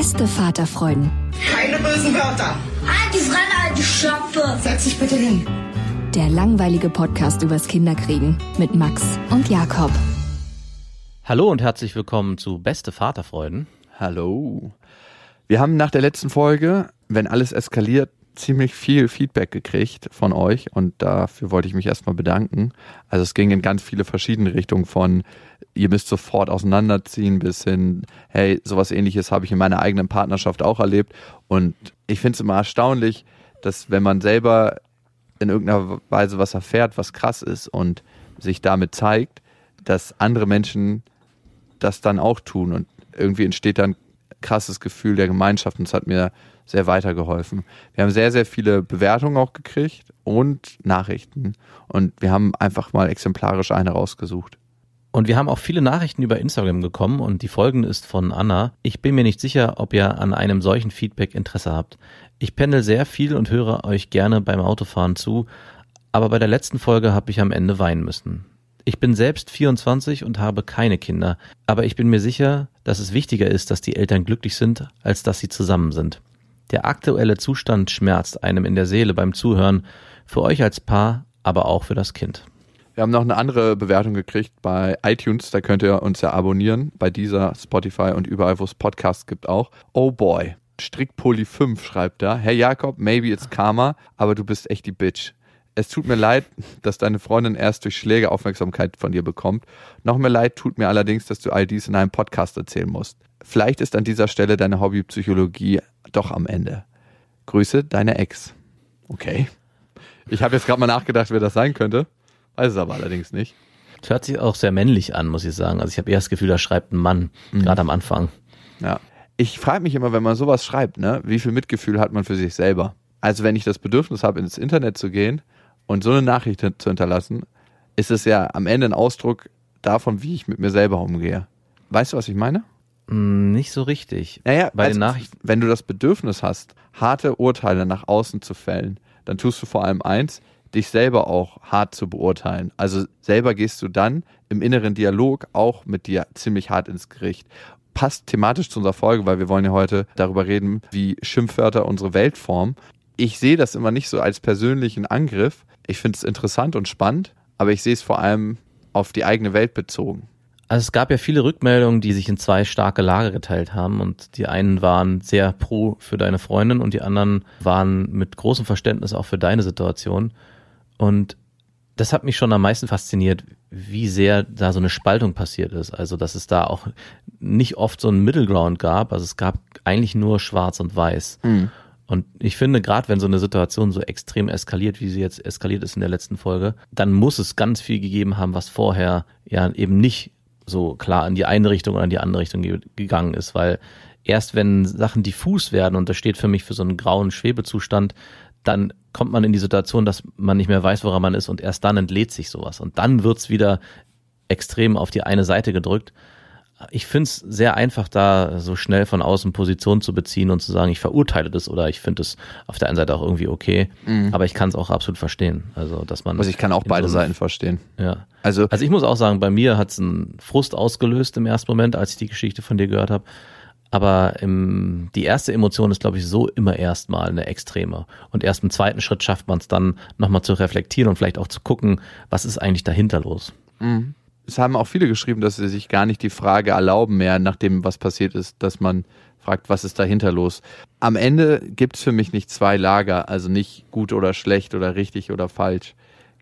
Beste Vaterfreuden. Keine bösen Wörter. Die Fremde, alte Schöpfe! Setz dich bitte hin. Der langweilige Podcast übers Kinderkriegen mit Max und Jakob. Hallo und herzlich willkommen zu Beste Vaterfreuden. Hallo. Wir haben nach der letzten Folge, wenn alles eskaliert, ziemlich viel Feedback gekriegt von euch und dafür wollte ich mich erstmal bedanken. Also es ging in ganz viele verschiedene Richtungen von ihr müsst sofort auseinanderziehen bis hin, hey, sowas ähnliches habe ich in meiner eigenen Partnerschaft auch erlebt und ich finde es immer erstaunlich, dass wenn man selber in irgendeiner Weise was erfährt, was krass ist und sich damit zeigt, dass andere Menschen das dann auch tun und irgendwie entsteht dann krasses Gefühl der Gemeinschaft und es hat mir sehr weitergeholfen. Wir haben sehr, sehr viele Bewertungen auch gekriegt und Nachrichten und wir haben einfach mal exemplarisch eine rausgesucht. Und wir haben auch viele Nachrichten über Instagram bekommen und die folgende ist von Anna. Ich bin mir nicht sicher, ob ihr an einem solchen Feedback Interesse habt. Ich pendel sehr viel und höre euch gerne beim Autofahren zu, aber bei der letzten Folge habe ich am Ende weinen müssen. Ich bin selbst 24 und habe keine Kinder, aber ich bin mir sicher, dass es wichtiger ist, dass die Eltern glücklich sind, als dass sie zusammen sind. Der aktuelle Zustand schmerzt einem in der Seele beim Zuhören, für euch als Paar, aber auch für das Kind. Wir haben noch eine andere Bewertung gekriegt bei iTunes, da könnt ihr uns ja abonnieren, bei dieser Spotify und überall, wo es Podcasts gibt auch. Oh boy, Strickpulli 5 schreibt da. Herr Jakob, maybe it's Karma, aber du bist echt die Bitch. Es tut mir leid, dass deine Freundin erst durch Schläge Aufmerksamkeit von dir bekommt. Noch mehr leid tut mir allerdings, dass du all dies in einem Podcast erzählen musst. Vielleicht ist an dieser Stelle deine Hobbypsychologie doch am Ende. Grüße, deine Ex. Okay. Ich habe jetzt gerade mal nachgedacht, wer das sein könnte. Weiß es aber allerdings nicht. Es hört sich auch sehr männlich an, muss ich sagen. Also ich habe eher das Gefühl, da schreibt ein Mann, gerade am Anfang. Ja. Ich frage mich immer, wenn man sowas schreibt, ne, wie viel Mitgefühl hat man für sich selber? Also wenn ich das Bedürfnis habe, ins Internet zu gehen und so eine Nachricht zu hinterlassen, ist es ja am Ende ein Ausdruck davon, wie ich mit mir selber umgehe. Weißt du, was ich meine? Hm, Nicht so richtig. Naja, Bei den Nachrichten. wenn du das Bedürfnis hast, harte Urteile nach außen zu fällen, dann tust du vor allem eins, dich selber auch hart zu beurteilen. Also selber gehst du dann im inneren Dialog auch mit dir ziemlich hart ins Gericht. Passt thematisch zu unserer Folge, weil wir wollen ja heute darüber reden, wie Schimpfwörter unsere Welt formen. Ich sehe das immer nicht so als persönlichen Angriff. Ich finde es interessant und spannend, aber ich sehe es vor allem auf die eigene Welt bezogen. Also es gab ja viele Rückmeldungen, die sich in zwei starke Lager geteilt haben und die einen waren sehr pro für deine Freundin und die anderen waren mit großem Verständnis auch für deine Situation. Und das hat mich schon am meisten fasziniert, wie sehr da so eine Spaltung passiert ist. Also, dass es da auch nicht oft so einen Middle Ground gab. Also es gab eigentlich nur schwarz und weiß. Und ich finde, gerade wenn so eine Situation so extrem eskaliert, wie sie jetzt eskaliert ist in der letzten Folge, dann muss es ganz viel gegeben haben, was vorher ja eben nicht so klar in die eine Richtung oder in die andere Richtung ge gegangen ist, weil erst wenn Sachen diffus werden, und das steht für mich für so einen grauen Schwebezustand, dann kommt man in die Situation, dass man nicht mehr weiß, woran man ist und erst dann entlädt sich sowas. Und dann wird's wieder extrem auf die eine Seite gedrückt. Ich find's sehr einfach, da so schnell von außen Position zu beziehen und zu sagen, ich verurteile das oder ich finde es auf der einen Seite auch irgendwie okay, aber ich kann es auch absolut verstehen. Also, dass man. Also ich kann auch beide so Seiten verstehen. Ja. Also, Also ich muss auch sagen, bei mir hat's einen Frust ausgelöst im ersten Moment, als ich die Geschichte von dir gehört habe. Aber im, die erste Emotion ist, glaube ich, so immer erstmal eine extreme. Und erst im zweiten Schritt schafft man es dann nochmal zu reflektieren und vielleicht auch zu gucken, was ist eigentlich dahinter los. Mhm. Es haben auch viele geschrieben, dass sie sich gar nicht die Frage erlauben mehr, nachdem was passiert ist, dass man fragt, was ist dahinter los. Am Ende gibt es für mich nicht zwei Lager, also nicht gut oder schlecht oder richtig oder falsch.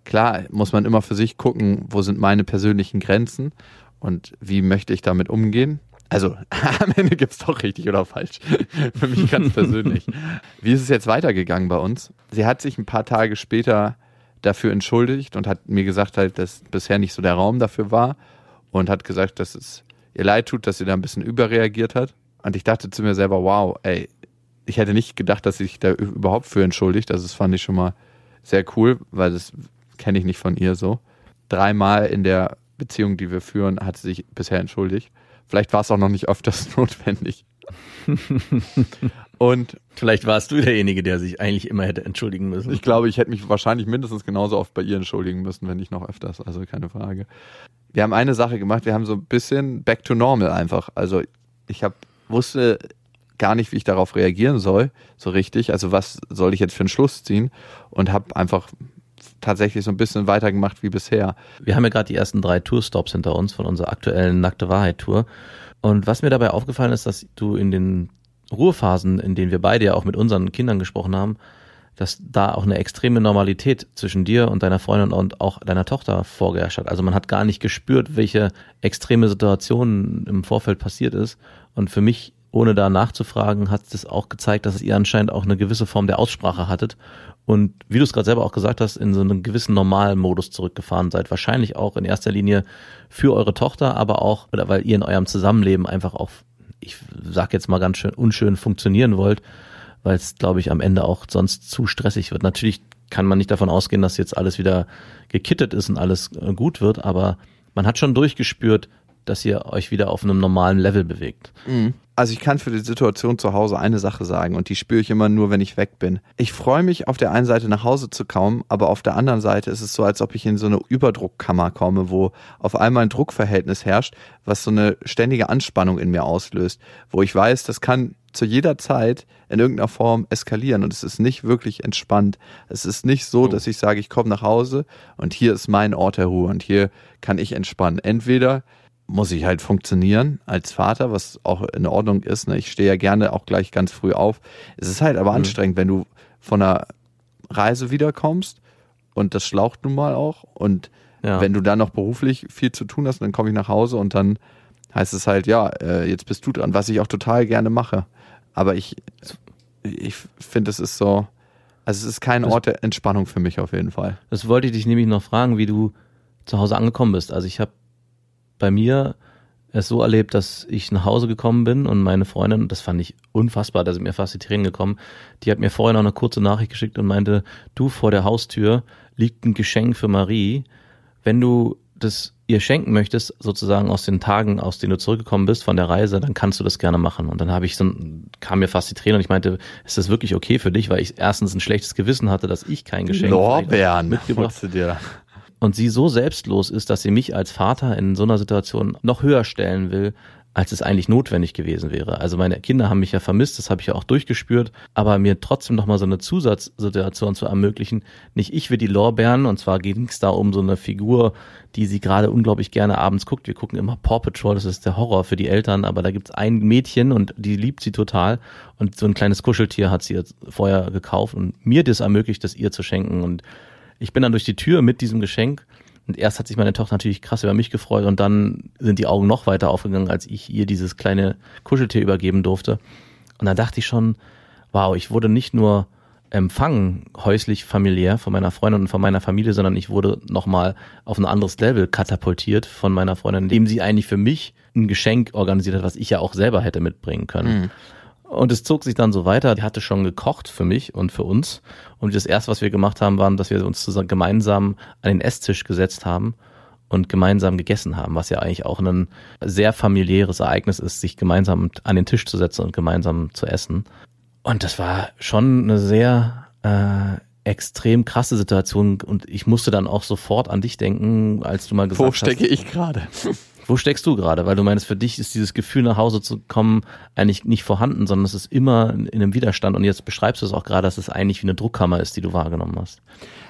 Klar muss man immer für sich gucken, wo sind meine persönlichen Grenzen und wie möchte ich damit umgehen. Also am Ende gibt es doch richtig oder falsch. für mich ganz persönlich. Wie ist es jetzt weitergegangen bei uns? Sie hat sich ein paar Tage später dafür entschuldigt und hat mir gesagt halt, dass bisher nicht so der Raum dafür war und hat gesagt, dass es ihr leid tut, dass sie da ein bisschen überreagiert hat. Und ich dachte zu mir selber, wow, ey, ich hätte nicht gedacht, dass sie sich da überhaupt für entschuldigt. Also das fand ich schon mal sehr cool, weil das kenne ich nicht von ihr so. Dreimal in der Beziehung, die wir führen, hat sie sich bisher entschuldigt. Vielleicht war es auch noch nicht öfters notwendig. Und vielleicht warst du derjenige, der sich eigentlich immer hätte entschuldigen müssen. Ich glaube, ich hätte mich wahrscheinlich mindestens genauso oft bei ihr entschuldigen müssen, wenn nicht noch öfters. Also keine Frage. Wir haben eine Sache gemacht, wir haben so ein bisschen back to normal einfach. Also ich habe wusste gar nicht, wie ich darauf reagieren soll, so richtig. Also was soll ich jetzt für einen Schluss ziehen? Und habe einfach tatsächlich so ein bisschen weitergemacht wie bisher. Wir haben ja gerade die ersten drei Tourstops hinter uns von unserer aktuellen Nackte Wahrheit Tour. Und was mir dabei aufgefallen ist, dass du in den Ruhephasen, in denen wir beide ja auch mit unseren Kindern gesprochen haben, dass da auch eine extreme Normalität zwischen dir und deiner Freundin und auch deiner Tochter vorgeherrscht hat. Also man hat gar nicht gespürt, welche extreme Situation im Vorfeld passiert ist. Und für mich, ohne da nachzufragen, hat es auch gezeigt, dass ihr anscheinend auch eine gewisse Form der Aussprache hattet. Und wie du es gerade selber auch gesagt hast, in so einen gewissen normalen Modus zurückgefahren seid. Wahrscheinlich auch in erster Linie für eure Tochter, aber auch, oder weil ihr in eurem Zusammenleben einfach auch ich sag jetzt mal ganz schön unschön funktionieren wollt, weil es, glaube ich, am Ende auch sonst zu stressig wird. Natürlich kann man nicht davon ausgehen, dass jetzt alles wieder gekittet ist und alles äh, gut wird, aber man hat schon durchgespürt, dass ihr euch wieder auf einem normalen Level bewegt. Mhm. Also ich kann für die Situation zu Hause eine Sache sagen und die spüre ich immer nur, wenn ich weg bin. Ich freue mich auf der einen Seite nach Hause zu kommen, aber auf der anderen Seite ist es so, als ob ich in so eine Überdruckkammer komme, wo auf einmal ein Druckverhältnis herrscht, was so eine ständige Anspannung in mir auslöst, wo ich weiß, das kann zu jeder Zeit in irgendeiner Form eskalieren und es ist nicht wirklich entspannt. Es ist nicht so, oh. dass ich sage, ich komme nach Hause und hier ist mein Ort der Ruhe und hier kann ich entspannen. Entweder muss ich halt funktionieren als Vater, was auch in Ordnung ist. Ne? Ich stehe ja gerne auch gleich ganz früh auf. Es ist halt aber mhm. anstrengend, wenn du von einer Reise wiederkommst und das schlaucht nun mal auch. Und ja. wenn du dann noch beruflich viel zu tun hast, dann komme ich nach Hause und dann heißt es halt, ja, äh, jetzt bist du dran, was ich auch total gerne mache. Aber ich, ich finde, es ist so, also es ist kein Ort der Entspannung für mich auf jeden Fall. Das wollte ich dich nämlich noch fragen, wie du zu Hause angekommen bist. Also ich habe bei mir es so erlebt, dass ich nach Hause gekommen bin und meine Freundin, das fand ich unfassbar, da sind mir fast die Tränen gekommen, die hat mir vorher noch eine kurze Nachricht geschickt und meinte, du vor der Haustür liegt ein Geschenk für Marie. Wenn du das ihr schenken möchtest, sozusagen aus den Tagen, aus denen du zurückgekommen bist von der Reise, dann kannst du das gerne machen. Und dann habe ich so, kam mir fast die Tränen und ich meinte, ist das wirklich okay für dich, weil ich erstens ein schlechtes Gewissen hatte, dass ich kein Geschenk Lorbeeren mitgebracht dir und sie so selbstlos ist, dass sie mich als Vater in so einer Situation noch höher stellen will, als es eigentlich notwendig gewesen wäre. Also meine Kinder haben mich ja vermisst, das habe ich ja auch durchgespürt, aber mir trotzdem nochmal so eine Zusatzsituation zu ermöglichen. Nicht ich will die Lorbeeren, und zwar ging es da um so eine Figur, die sie gerade unglaublich gerne abends guckt. Wir gucken immer Paw Patrol, das ist der Horror für die Eltern, aber da gibt's ein Mädchen und die liebt sie total. Und so ein kleines Kuscheltier hat sie jetzt vorher gekauft und mir das ermöglicht, das ihr zu schenken. Und ich bin dann durch die Tür mit diesem Geschenk und erst hat sich meine Tochter natürlich krass über mich gefreut und dann sind die Augen noch weiter aufgegangen, als ich ihr dieses kleine Kuscheltier übergeben durfte. Und dann dachte ich schon, wow, ich wurde nicht nur empfangen, häuslich, familiär von meiner Freundin und von meiner Familie, sondern ich wurde nochmal auf ein anderes Level katapultiert von meiner Freundin, indem sie eigentlich für mich ein Geschenk organisiert hat, was ich ja auch selber hätte mitbringen können. Mhm. Und es zog sich dann so weiter. Die hatte schon gekocht für mich und für uns. Und das erste, was wir gemacht haben, war, dass wir uns zusammen gemeinsam an den Esstisch gesetzt haben und gemeinsam gegessen haben, was ja eigentlich auch ein sehr familiäres Ereignis ist, sich gemeinsam an den Tisch zu setzen und gemeinsam zu essen. Und das war schon eine sehr äh, extrem krasse Situation und ich musste dann auch sofort an dich denken, als du mal gesagt hast. Wo stecke ich gerade? Wo steckst du gerade? Weil du meinst, für dich ist dieses Gefühl, nach Hause zu kommen, eigentlich nicht vorhanden, sondern es ist immer in einem Widerstand. Und jetzt beschreibst du es auch gerade, dass es eigentlich wie eine Druckkammer ist, die du wahrgenommen hast.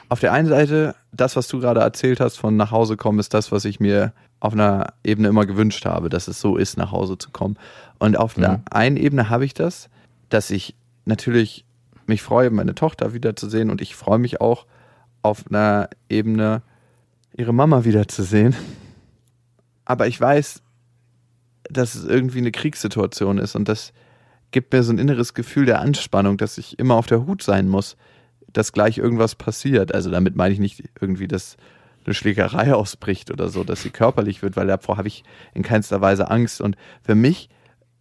Auf der einen Seite, das, was du gerade erzählt hast von nach Hause kommen, ist das, was ich mir auf einer Ebene immer gewünscht habe, dass es so ist, nach Hause zu kommen. Und auf Mhm. der einen Ebene habe ich das, dass ich natürlich mich freue, meine Tochter wiederzusehen und ich freue mich auch auf einer Ebene, ihre Mama wiederzusehen. Aber ich weiß, dass es irgendwie eine Kriegssituation ist und das gibt mir so ein inneres Gefühl der Anspannung, dass ich immer auf der Hut sein muss, dass gleich irgendwas passiert. Also damit meine ich nicht irgendwie, dass eine Schlägerei ausbricht oder so, dass sie körperlich wird, weil davor habe ich in keinster Weise Angst. Und für mich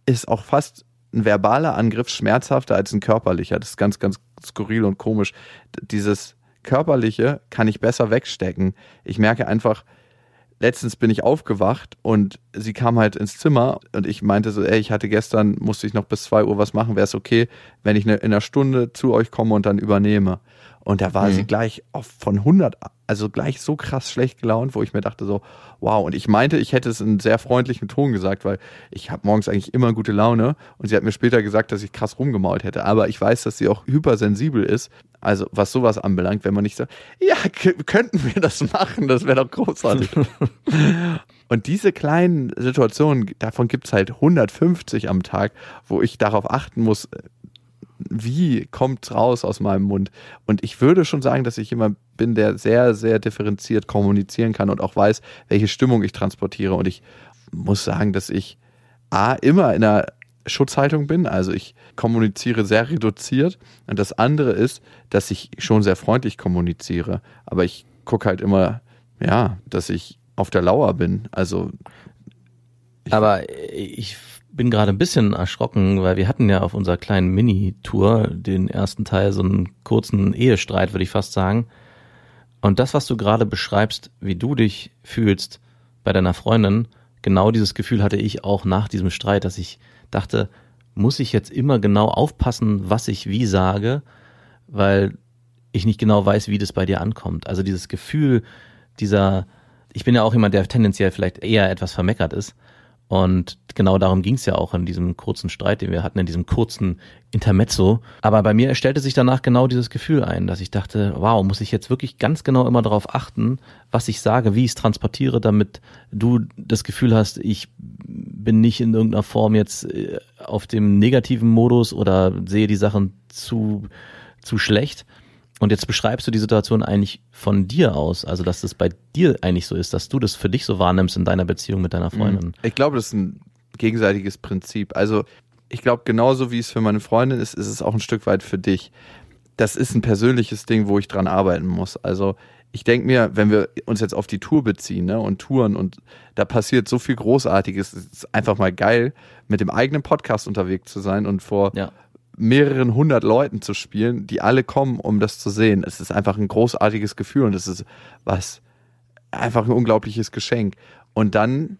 ist auch fast ein verbaler Angriff schmerzhafter als ein körperlicher. Das ist ganz, ganz skurril und komisch. Dieses körperliche kann ich besser wegstecken. Ich merke einfach, letztens bin ich aufgewacht und sie kam halt ins Zimmer und ich meinte so, ey, ich hatte gestern, musste ich noch bis zwei Uhr was machen, wäre es okay, wenn ich ne, in einer Stunde zu euch komme und dann übernehme. Und da war sie gleich von 100, also gleich so krass schlecht gelaunt, wo ich mir dachte so, wow. Und ich meinte, ich hätte es in sehr freundlichem Ton gesagt, weil ich habe morgens eigentlich immer gute Laune. Und sie hat mir später gesagt, dass ich krass rumgemault hätte. Aber ich weiß, dass sie auch hypersensibel ist. Also was sowas anbelangt, wenn man nicht sagt, ja, könnten wir das machen, das wäre doch großartig. Und diese kleinen Situationen, davon gibt's halt 150 am Tag, wo ich darauf achten muss, wie kommt's raus aus meinem Mund. Und ich würde schon sagen, dass ich jemand bin, der sehr, sehr differenziert kommunizieren kann und auch weiß, welche Stimmung ich transportiere. Und ich muss sagen, dass ich A, immer in einer Schutzhaltung bin, also ich kommuniziere sehr reduziert. Und das andere ist, dass ich schon sehr freundlich kommuniziere. Aber ich gucke halt immer, ja, dass ich auf der Lauer bin. Also Aber ich bin gerade ein bisschen erschrocken, weil wir hatten ja auf unserer kleinen Mini-Tour den ersten Teil so einen kurzen Ehestreit, würde ich fast sagen. Und das, was du gerade beschreibst, wie du dich fühlst bei deiner Freundin, genau dieses Gefühl hatte ich auch nach diesem Streit, dass ich dachte, muss ich jetzt immer genau aufpassen, was ich wie sage, weil ich nicht genau weiß, wie das bei dir ankommt. Also dieses Gefühl dieser, ich bin ja auch jemand, der tendenziell vielleicht eher etwas vermeckert ist. Und genau darum ging es ja auch in diesem kurzen Streit, den wir hatten, in diesem kurzen Intermezzo. Aber bei mir stellte sich danach genau dieses Gefühl ein, dass ich dachte, wow, muss ich jetzt wirklich ganz genau immer darauf achten, was ich sage, wie ich es transportiere, damit du das Gefühl hast, ich bin nicht in irgendeiner Form jetzt äh, auf dem negativen Modus oder sehe die Sachen zu, zu schlecht. Und jetzt beschreibst du die Situation eigentlich von dir aus, also dass das bei dir eigentlich so ist, dass du das für dich so wahrnimmst in deiner Beziehung mit deiner Freundin. Ich glaube, das ist ein gegenseitiges Prinzip. Also ich glaube, genauso wie es für meine Freundin ist, ist es auch ein Stück weit für dich. Das ist ein persönliches Ding, wo ich dran arbeiten muss. Also ich denke mir, wenn wir uns jetzt auf die Tour beziehen ne, und Touren und da passiert so viel Großartiges, es ist einfach mal geil, mit dem eigenen Podcast unterwegs zu sein und vor Ja. Mehreren hundert Leuten zu spielen, die alle kommen, um das zu sehen. Es ist einfach ein großartiges Gefühl und es ist was, einfach ein unglaubliches Geschenk. Und dann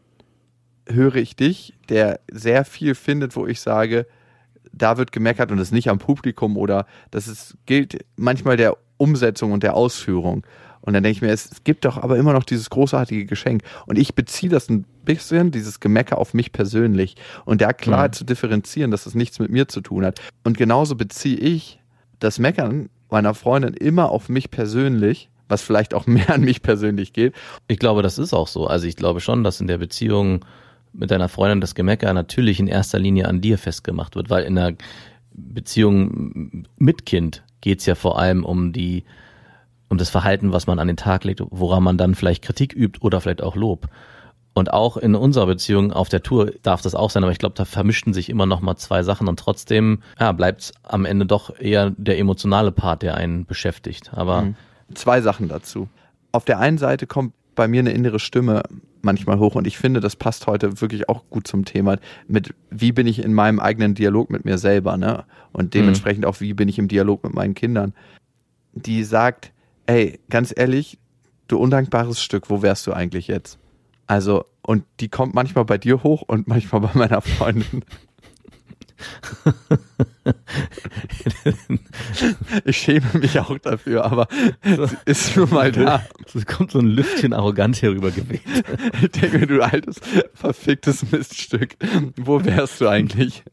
höre ich dich, der sehr viel findet, wo ich sage, da wird gemeckert und das nicht am Publikum oder das ist, gilt manchmal der Umsetzung und der Ausführung. Und dann denke ich mir, es gibt doch aber immer noch dieses großartige Geschenk. Und ich beziehe das ein bisschen, dieses Gemecker auf mich persönlich. Und da klar Mhm. zu differenzieren, dass das nichts mit mir zu tun hat. Und genauso beziehe ich das Meckern meiner Freundin immer auf mich persönlich, was vielleicht auch mehr an mich persönlich geht. Ich glaube, das ist auch so. Also ich glaube schon, dass in der Beziehung mit deiner Freundin das Gemecker natürlich in erster Linie an dir festgemacht wird, weil in der Beziehung mit Kind geht's ja vor allem um die, um das Verhalten, was man an den Tag legt, woran man dann vielleicht Kritik übt oder vielleicht auch Lob. Und auch in unserer Beziehung auf der Tour darf das auch sein, aber ich glaube, da vermischten sich immer noch mal zwei Sachen und trotzdem ja, bleibt am Ende doch eher der emotionale Part, der einen beschäftigt. Aber zwei Sachen dazu. Auf der einen Seite kommt bei mir eine innere Stimme manchmal hoch und ich finde, das passt heute wirklich auch gut zum Thema mit, wie bin ich in meinem eigenen Dialog mit mir selber, ne? Und dementsprechend auch, wie bin ich im Dialog mit meinen Kindern. Die sagt, ey, ganz ehrlich, du undankbares Stück, wo wärst du eigentlich jetzt? Also, und die kommt manchmal bei dir hoch und manchmal bei meiner Freundin. Ich schäme mich auch dafür, aber sie ist nun mal da. Es kommt so ein Lüftchen arrogant hier rüber geweht. Ich denke du altes, verficktes Miststück. Wo wärst du eigentlich?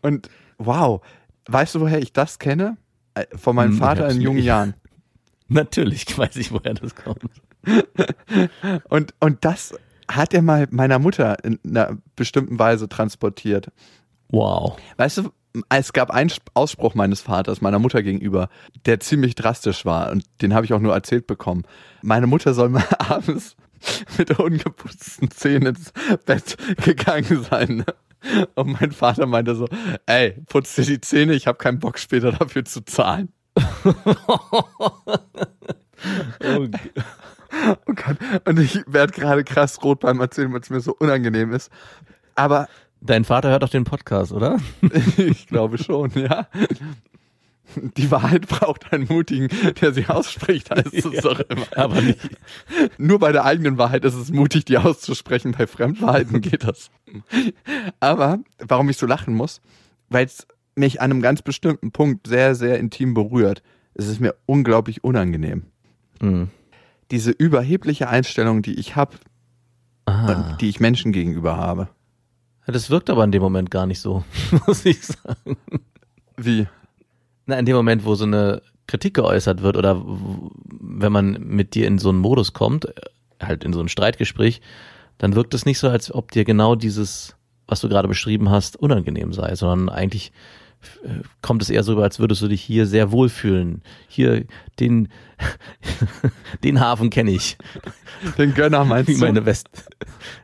Und wow, weißt du, woher ich das kenne? Äh, Von meinem Hm, Vater in jungen Jahren. Natürlich weiß ich, woher das kommt. Und, und das hat er mal meiner Mutter in einer bestimmten Weise transportiert. Wow. Weißt du, es gab einen Sp- Ausspruch meines Vaters, meiner Mutter gegenüber, der ziemlich drastisch war und den habe ich auch nur erzählt bekommen. Meine Mutter soll mal abends mit ungeputzten Zähnen ins Bett gegangen sein. Und mein Vater meinte so, ey, putz dir die Zähne, ich habe keinen Bock später dafür zu zahlen. Oh, Oh Gott. Und ich werde gerade krass rot beim Erzählen, weil es mir so unangenehm ist. Aber Dein Vater hört doch den Podcast, oder? ich glaube schon, ja. Die Wahrheit braucht einen Mutigen, der sie ausspricht, heißt es doch immer. Aber nicht. Nur bei der eigenen Wahrheit ist es mutig, die auszusprechen. Bei Fremdwahrheiten geht das. Aber warum ich so lachen muss, weil es mich an einem ganz bestimmten Punkt sehr, sehr intim berührt. Es ist mir unglaublich unangenehm. Hm. Diese überhebliche Einstellung, die ich habe, Ah. die ich Menschen gegenüber habe. Ja, Das wirkt aber in dem Moment gar nicht so, muss ich sagen. Wie? Na, in dem Moment, wo so eine Kritik geäußert wird oder wenn man mit dir in so einen Modus kommt, äh, halt in so ein Streitgespräch, dann wirkt es nicht so, als ob dir genau dieses, was du gerade beschrieben hast, unangenehm sei, sondern eigentlich äh, kommt es eher so als würdest du dich hier sehr wohlfühlen. Hier, den, den Hafen kenne ich. Den Gönner meinst Wie du? meine West.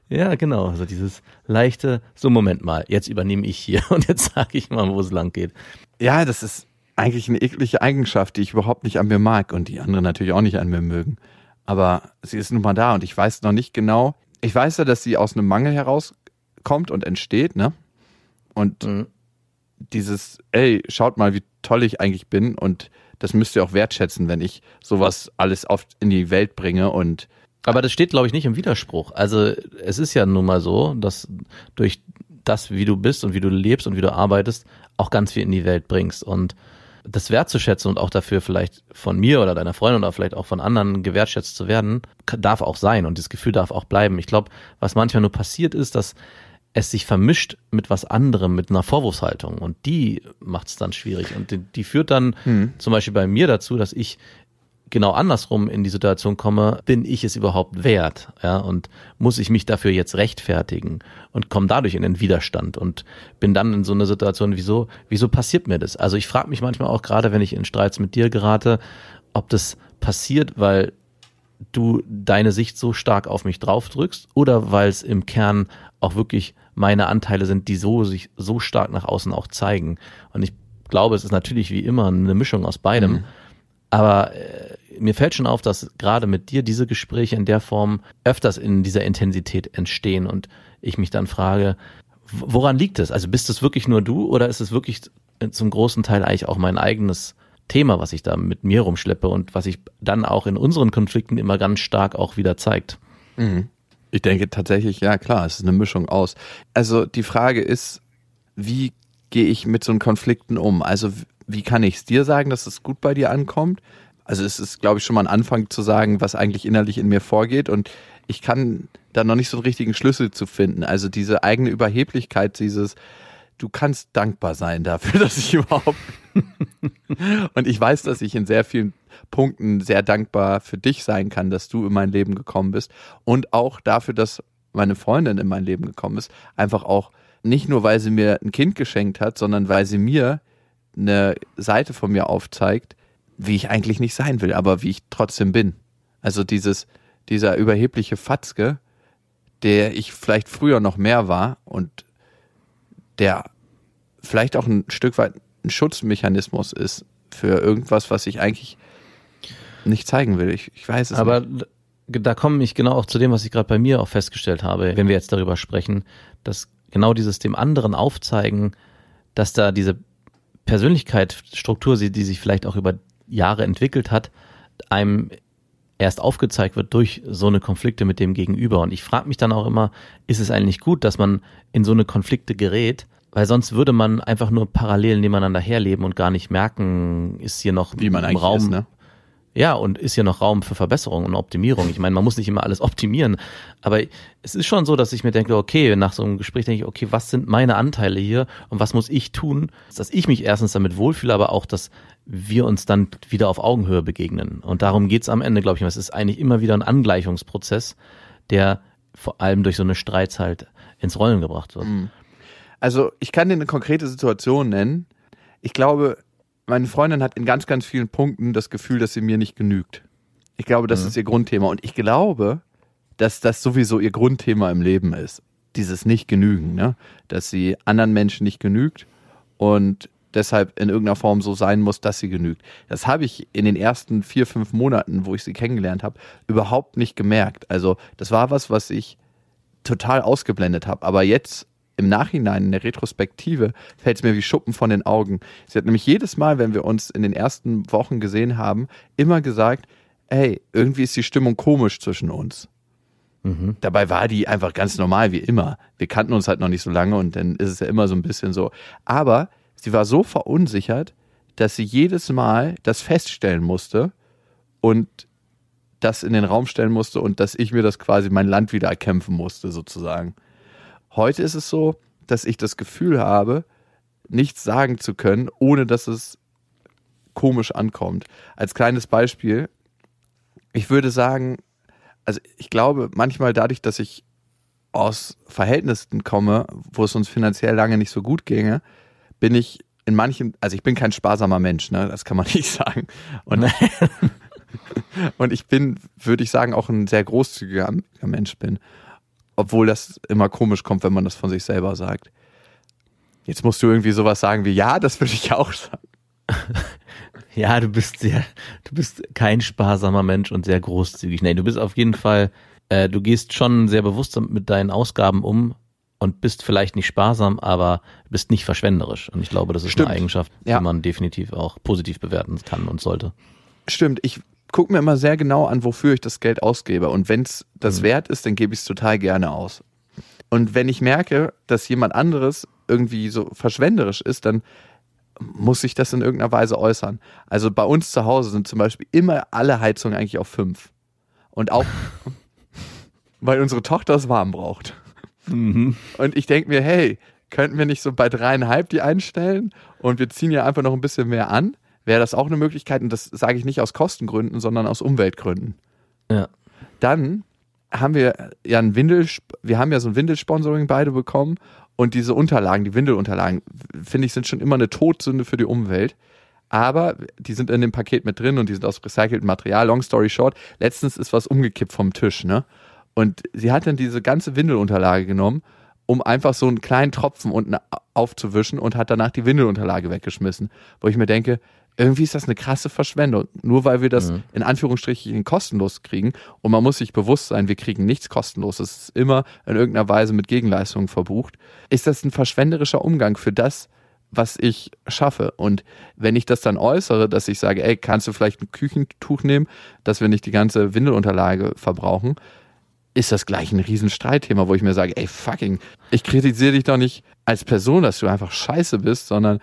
Ja, genau. Also dieses leichte, so Moment mal, jetzt übernehme ich hier und jetzt sage ich mal, wo es lang geht. Ja, das ist eigentlich eine eklige Eigenschaft, die ich überhaupt nicht an mir mag und die andere natürlich auch nicht an mir mögen. Aber sie ist nun mal da und ich weiß noch nicht genau. Ich weiß ja, dass sie aus einem Mangel herauskommt und entsteht, ne? Und Mhm. dieses, ey, schaut mal, wie toll ich eigentlich bin und das müsst ihr auch wertschätzen, wenn ich sowas alles oft in die Welt bringe und Aber das steht, glaube ich, nicht im Widerspruch. Also es ist ja nun mal so, dass durch das, wie du bist und wie du lebst und wie du arbeitest, auch ganz viel in die Welt bringst. Und das wertzuschätzen und auch dafür vielleicht von mir oder deiner Freundin oder vielleicht auch von anderen gewertschätzt zu werden, darf auch sein und das Gefühl darf auch bleiben. Ich glaube, was manchmal nur passiert ist, dass es sich vermischt mit was anderem, mit einer Vorwurfshaltung und die macht es dann schwierig und die, die führt dann zum Beispiel bei mir dazu, dass ich genau andersrum in die Situation komme, bin ich es überhaupt wert? Ja, und muss ich mich dafür jetzt rechtfertigen und komme dadurch in den Widerstand und bin dann in so eine Situation, wieso, wieso passiert mir das? Also ich frage mich manchmal auch gerade, wenn ich in Streits mit dir gerate, ob das passiert, weil du deine Sicht so stark auf mich draufdrückst oder weil es im Kern auch wirklich meine Anteile sind, die so sich so stark nach außen auch zeigen. Und ich glaube, es ist natürlich wie immer eine Mischung aus beidem. Aber äh, mir fällt schon auf, dass gerade mit dir diese Gespräche in der Form öfters in dieser Intensität entstehen und ich mich dann frage, woran liegt es? Also bist es wirklich nur du oder ist es wirklich zum großen Teil eigentlich auch mein eigenes Thema, was ich da mit mir rumschleppe und was sich dann auch in unseren Konflikten immer ganz stark auch wieder zeigt? Ich denke tatsächlich, ja klar, es ist eine Mischung aus. Also die Frage ist, wie gehe ich mit so einen Konflikten um? Also wie kann ich es dir sagen, dass es gut bei dir ankommt? Also es ist, glaube ich, schon mal ein Anfang zu sagen, was eigentlich innerlich in mir vorgeht und ich kann da noch nicht so einen richtigen Schlüssel zu finden. Also diese eigene Überheblichkeit, dieses, du kannst dankbar sein dafür, dass ich überhaupt und ich weiß, dass ich in sehr vielen Punkten sehr dankbar für dich sein kann, dass du in mein Leben gekommen bist und auch dafür, dass meine Freundin in mein Leben gekommen ist. Einfach auch nicht nur, weil sie mir ein Kind geschenkt hat, sondern weil sie mir eine Seite von mir aufzeigt, wie ich eigentlich nicht sein will, aber wie ich trotzdem bin. Also dieses, dieser überhebliche Fatzke, der ich vielleicht früher noch mehr war und der vielleicht auch ein Stück weit ein Schutzmechanismus ist für irgendwas, was ich eigentlich nicht zeigen will. Ich, ich weiß es Aber nicht. d- da komme ich genau auch zu dem, was ich gerade bei mir auch festgestellt habe, wenn wir jetzt darüber sprechen, dass genau dieses dem anderen aufzeigen, dass da diese Persönlichkeitsstruktur, die sich vielleicht auch über Jahre entwickelt hat, einem erst aufgezeigt wird durch so eine Konflikte mit dem Gegenüber. Und ich frage mich dann auch immer, ist es eigentlich gut, dass man in so eine Konflikte gerät, Weil sonst würde man einfach nur parallel nebeneinander herleben und gar nicht merken, ist hier noch Wie man im Raum. ist, ne? Ja, und ist hier noch Raum für Verbesserung und Optimierung. Ich meine, man muss nicht immer alles optimieren, aber es ist schon so, dass ich mir denke, okay, nach so einem Gespräch denke ich, okay, was sind meine Anteile hier und was muss ich tun, dass ich mich erstens damit wohlfühle, aber auch, dass wir uns dann wieder auf Augenhöhe begegnen. Und darum geht's am Ende, glaube ich. Es ist eigentlich immer wieder ein Angleichungsprozess, der vor allem durch so eine Streits halt ins Rollen gebracht wird. Also ich kann dir eine konkrete Situation nennen. Ich glaube, meine Freundin hat in ganz, ganz vielen Punkten das Gefühl, dass sie mir nicht genügt. Ich glaube, das ist ihr Grundthema. Und ich glaube, dass das sowieso ihr Grundthema im Leben ist. Dieses Nicht-Genügen, ne? Dass sie anderen Menschen nicht genügt und deshalb in irgendeiner Form so sein muss, dass sie genügt. Das habe ich in den ersten vier, fünf Monaten, wo ich sie kennengelernt habe, überhaupt nicht gemerkt. Also das war was, was ich total ausgeblendet habe. Aber jetzt im Nachhinein, in der Retrospektive, fällt es mir wie Schuppen von den Augen. Sie hat nämlich jedes Mal, wenn wir uns in den ersten Wochen gesehen haben, immer gesagt, ey, irgendwie ist die Stimmung komisch zwischen uns. Dabei war die einfach ganz normal wie immer. Wir kannten uns halt noch nicht so lange und dann ist es ja immer so ein bisschen so. Aber sie war so verunsichert, dass sie jedes Mal das feststellen musste und das in den Raum stellen musste und dass ich mir das quasi mein Land wieder erkämpfen musste, sozusagen. Heute ist es so, dass ich das Gefühl habe, nichts sagen zu können, ohne dass es komisch ankommt. Als kleines Beispiel, ich würde sagen, also ich glaube manchmal dadurch, dass ich aus Verhältnissen komme, wo es uns finanziell lange nicht so gut ginge, bin ich in manchen, also ich bin kein sparsamer Mensch, ne, das kann man nicht sagen. Und, und ich bin, würde ich sagen, auch ein sehr großzügiger Mensch bin. Obwohl das immer komisch kommt, wenn man das von sich selber sagt. Jetzt musst du irgendwie sowas sagen wie, ja, das würde ich auch sagen. Ja, du bist sehr, du bist kein sparsamer Mensch und sehr großzügig. Nee, du bist auf jeden Fall, äh, du gehst schon sehr bewusst mit deinen Ausgaben um und bist vielleicht nicht sparsam, aber bist nicht verschwenderisch. Und ich glaube, das ist Stimmt. eine Eigenschaft, Ja. die man definitiv auch positiv bewerten kann und sollte. Stimmt, ich gucke mir immer sehr genau an, wofür ich das Geld ausgebe. Und wenn es das wert ist, dann gebe ich es total gerne aus. Und wenn ich merke, dass jemand anderes irgendwie so verschwenderisch ist, dann muss ich das in irgendeiner Weise äußern. Also bei uns zu Hause sind zum Beispiel immer alle Heizungen eigentlich auf fünf. Und auch, weil unsere Tochter es warm braucht. Und ich denke mir, hey, könnten wir nicht so bei dreieinhalb die einstellen und wir ziehen ja einfach noch ein bisschen mehr an? Wäre das auch eine Möglichkeit? Und das sage ich nicht aus Kostengründen, sondern aus Umweltgründen. Ja. Dann haben wir ja ein Windel, wir haben ja so ein Windelsponsoring beide bekommen und diese Unterlagen, die Windelunterlagen, finde ich, sind schon immer eine Todsünde für die Umwelt. Aber die sind in dem Paket mit drin und die sind aus recyceltem Material. Long story short, letztens ist was umgekippt vom Tisch, ne? Und sie hat dann diese ganze Windelunterlage genommen, um einfach so einen kleinen Tropfen unten aufzuwischen und hat danach die Windelunterlage weggeschmissen. Wo ich mir denke, irgendwie ist das eine krasse Verschwendung. Nur weil wir das in Anführungsstrichen kostenlos kriegen. Und man muss sich bewusst sein, wir kriegen nichts kostenlos. Es ist immer in irgendeiner Weise mit Gegenleistungen verbucht. Ist das ein verschwenderischer Umgang für das, was ich schaffe? Und wenn ich das dann äußere, dass ich sage, ey, kannst du vielleicht ein Küchentuch nehmen, dass wir nicht die ganze Windelunterlage verbrauchen, ist das gleich ein Riesenstreitthema, wo ich mir sage, ey, fucking, ich kritisiere dich doch nicht als Person, dass du einfach scheiße bist, sondern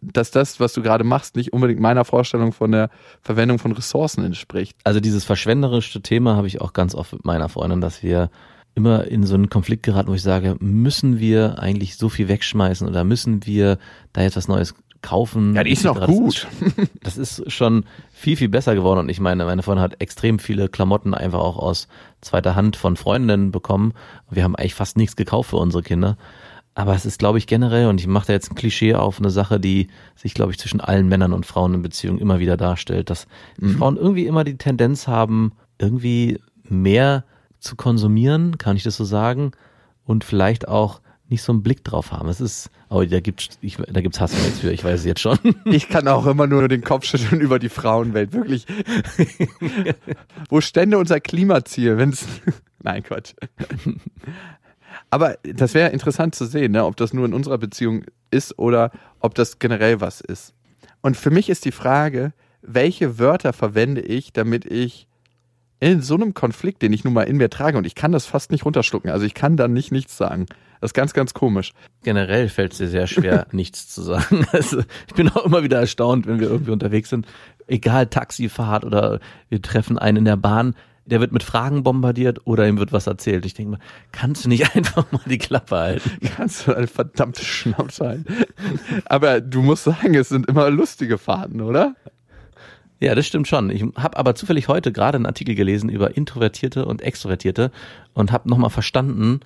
dass das, was du gerade machst, nicht unbedingt meiner Vorstellung von der Verwendung von Ressourcen entspricht. Also dieses verschwenderische Thema habe ich auch ganz oft mit meiner Freundin, dass wir immer in so einen Konflikt geraten, wo ich sage, müssen wir eigentlich so viel wegschmeißen oder müssen wir da jetzt was Neues kaufen? Ja, die ist noch Das gut. Ist, das ist schon viel, viel besser geworden und ich meine, meine Freundin hat extrem viele Klamotten einfach auch aus zweiter Hand von Freundinnen bekommen. Wir haben eigentlich fast nichts gekauft für unsere Kinder. Aber es ist, glaube ich, generell, und ich mache da jetzt ein Klischee auf, eine Sache, die sich, glaube ich, zwischen allen Männern und Frauen in Beziehungen immer wieder darstellt, dass die Frauen irgendwie immer die Tendenz haben, irgendwie mehr zu konsumieren, kann ich das so sagen, und vielleicht auch nicht so einen Blick drauf haben. Es ist, oh, da gibt's, ich, da gibt's Hassmails für, ich weiß es jetzt schon. Ich kann auch immer nur den Kopf schütteln über die Frauenwelt, wirklich. Wo stände unser Klimaziel, wenn's Nein, Quatsch. Aber das wäre interessant zu sehen, ne, ob das nur in unserer Beziehung ist oder ob das generell was ist. Und für mich ist die Frage, welche Wörter verwende ich, damit ich in so einem Konflikt, den ich nun mal in mir trage und ich kann das fast nicht runterschlucken. Also ich kann dann nicht nichts sagen. Das ist ganz, ganz komisch. Generell fällt es dir sehr schwer, nichts zu sagen. Also ich bin auch immer wieder erstaunt, wenn wir irgendwie unterwegs sind. Egal, Taxifahrt oder wir treffen einen in der Bahn, der wird mit Fragen bombardiert oder ihm wird was erzählt. Ich denke mal, kannst du nicht einfach mal die Klappe halten? Kannst du eine verdammte Schnauze halten. Aber du musst sagen, es sind immer lustige Fahrten, oder? Ja, das stimmt schon. Ich habe aber zufällig heute gerade einen Artikel gelesen über Introvertierte und Extrovertierte und habe nochmal verstanden,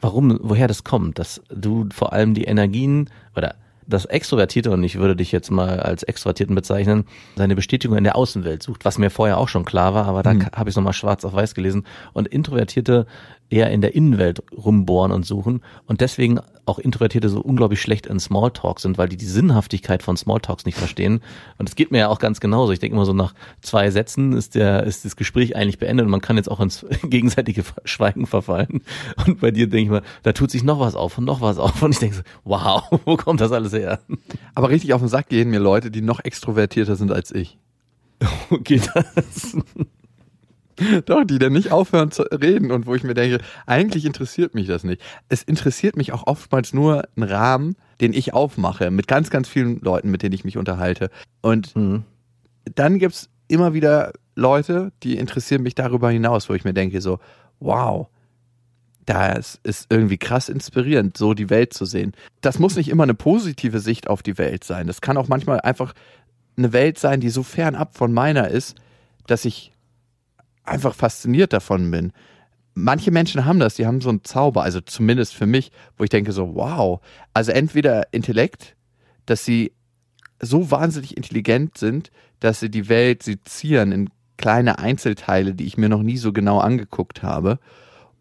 warum, woher das kommt, dass du vor allem die Energien oder das Extrovertierte, und ich würde dich jetzt mal als Extrovertierten bezeichnen, seine Bestätigung in der Außenwelt sucht, was mir vorher auch schon klar war, aber da Mhm. habe ich es nochmal schwarz auf weiß gelesen. Und Introvertierte eher in der Innenwelt rumbohren und suchen und deswegen auch Introvertierte so unglaublich schlecht in Smalltalk sind, weil die die Sinnhaftigkeit von Smalltalks nicht verstehen. Und es geht mir ja auch ganz genauso. Ich denke immer so nach zwei Sätzen ist der ist das Gespräch eigentlich beendet und man kann jetzt auch ins gegenseitige Schweigen verfallen. Und bei dir denke ich mal, da tut sich noch was auf und noch was auf und ich denke so, wow, wo kommt das alles her? Aber richtig auf den Sack gehen mir Leute, die noch extrovertierter sind als ich. Wo geht das? Doch, die dann nicht aufhören zu reden und wo ich mir denke, eigentlich interessiert mich das nicht. Es interessiert mich auch oftmals nur ein Rahmen, den ich aufmache, mit ganz, ganz vielen Leuten, mit denen ich mich unterhalte. Und Hm. dann gibt's immer wieder Leute, die interessieren mich darüber hinaus, wo ich mir denke, so, wow, das ist irgendwie krass inspirierend, so die Welt zu sehen. Das muss nicht immer eine positive Sicht auf die Welt sein. Das kann auch manchmal einfach eine Welt sein, die so fernab von meiner ist, dass ich einfach fasziniert davon bin. Manche Menschen haben das, die haben so einen Zauber, also zumindest für mich, wo ich denke so, wow. Also entweder Intellekt, dass sie so wahnsinnig intelligent sind, dass sie die Welt sezieren in kleine Einzelteile, die ich mir noch nie so genau angeguckt habe.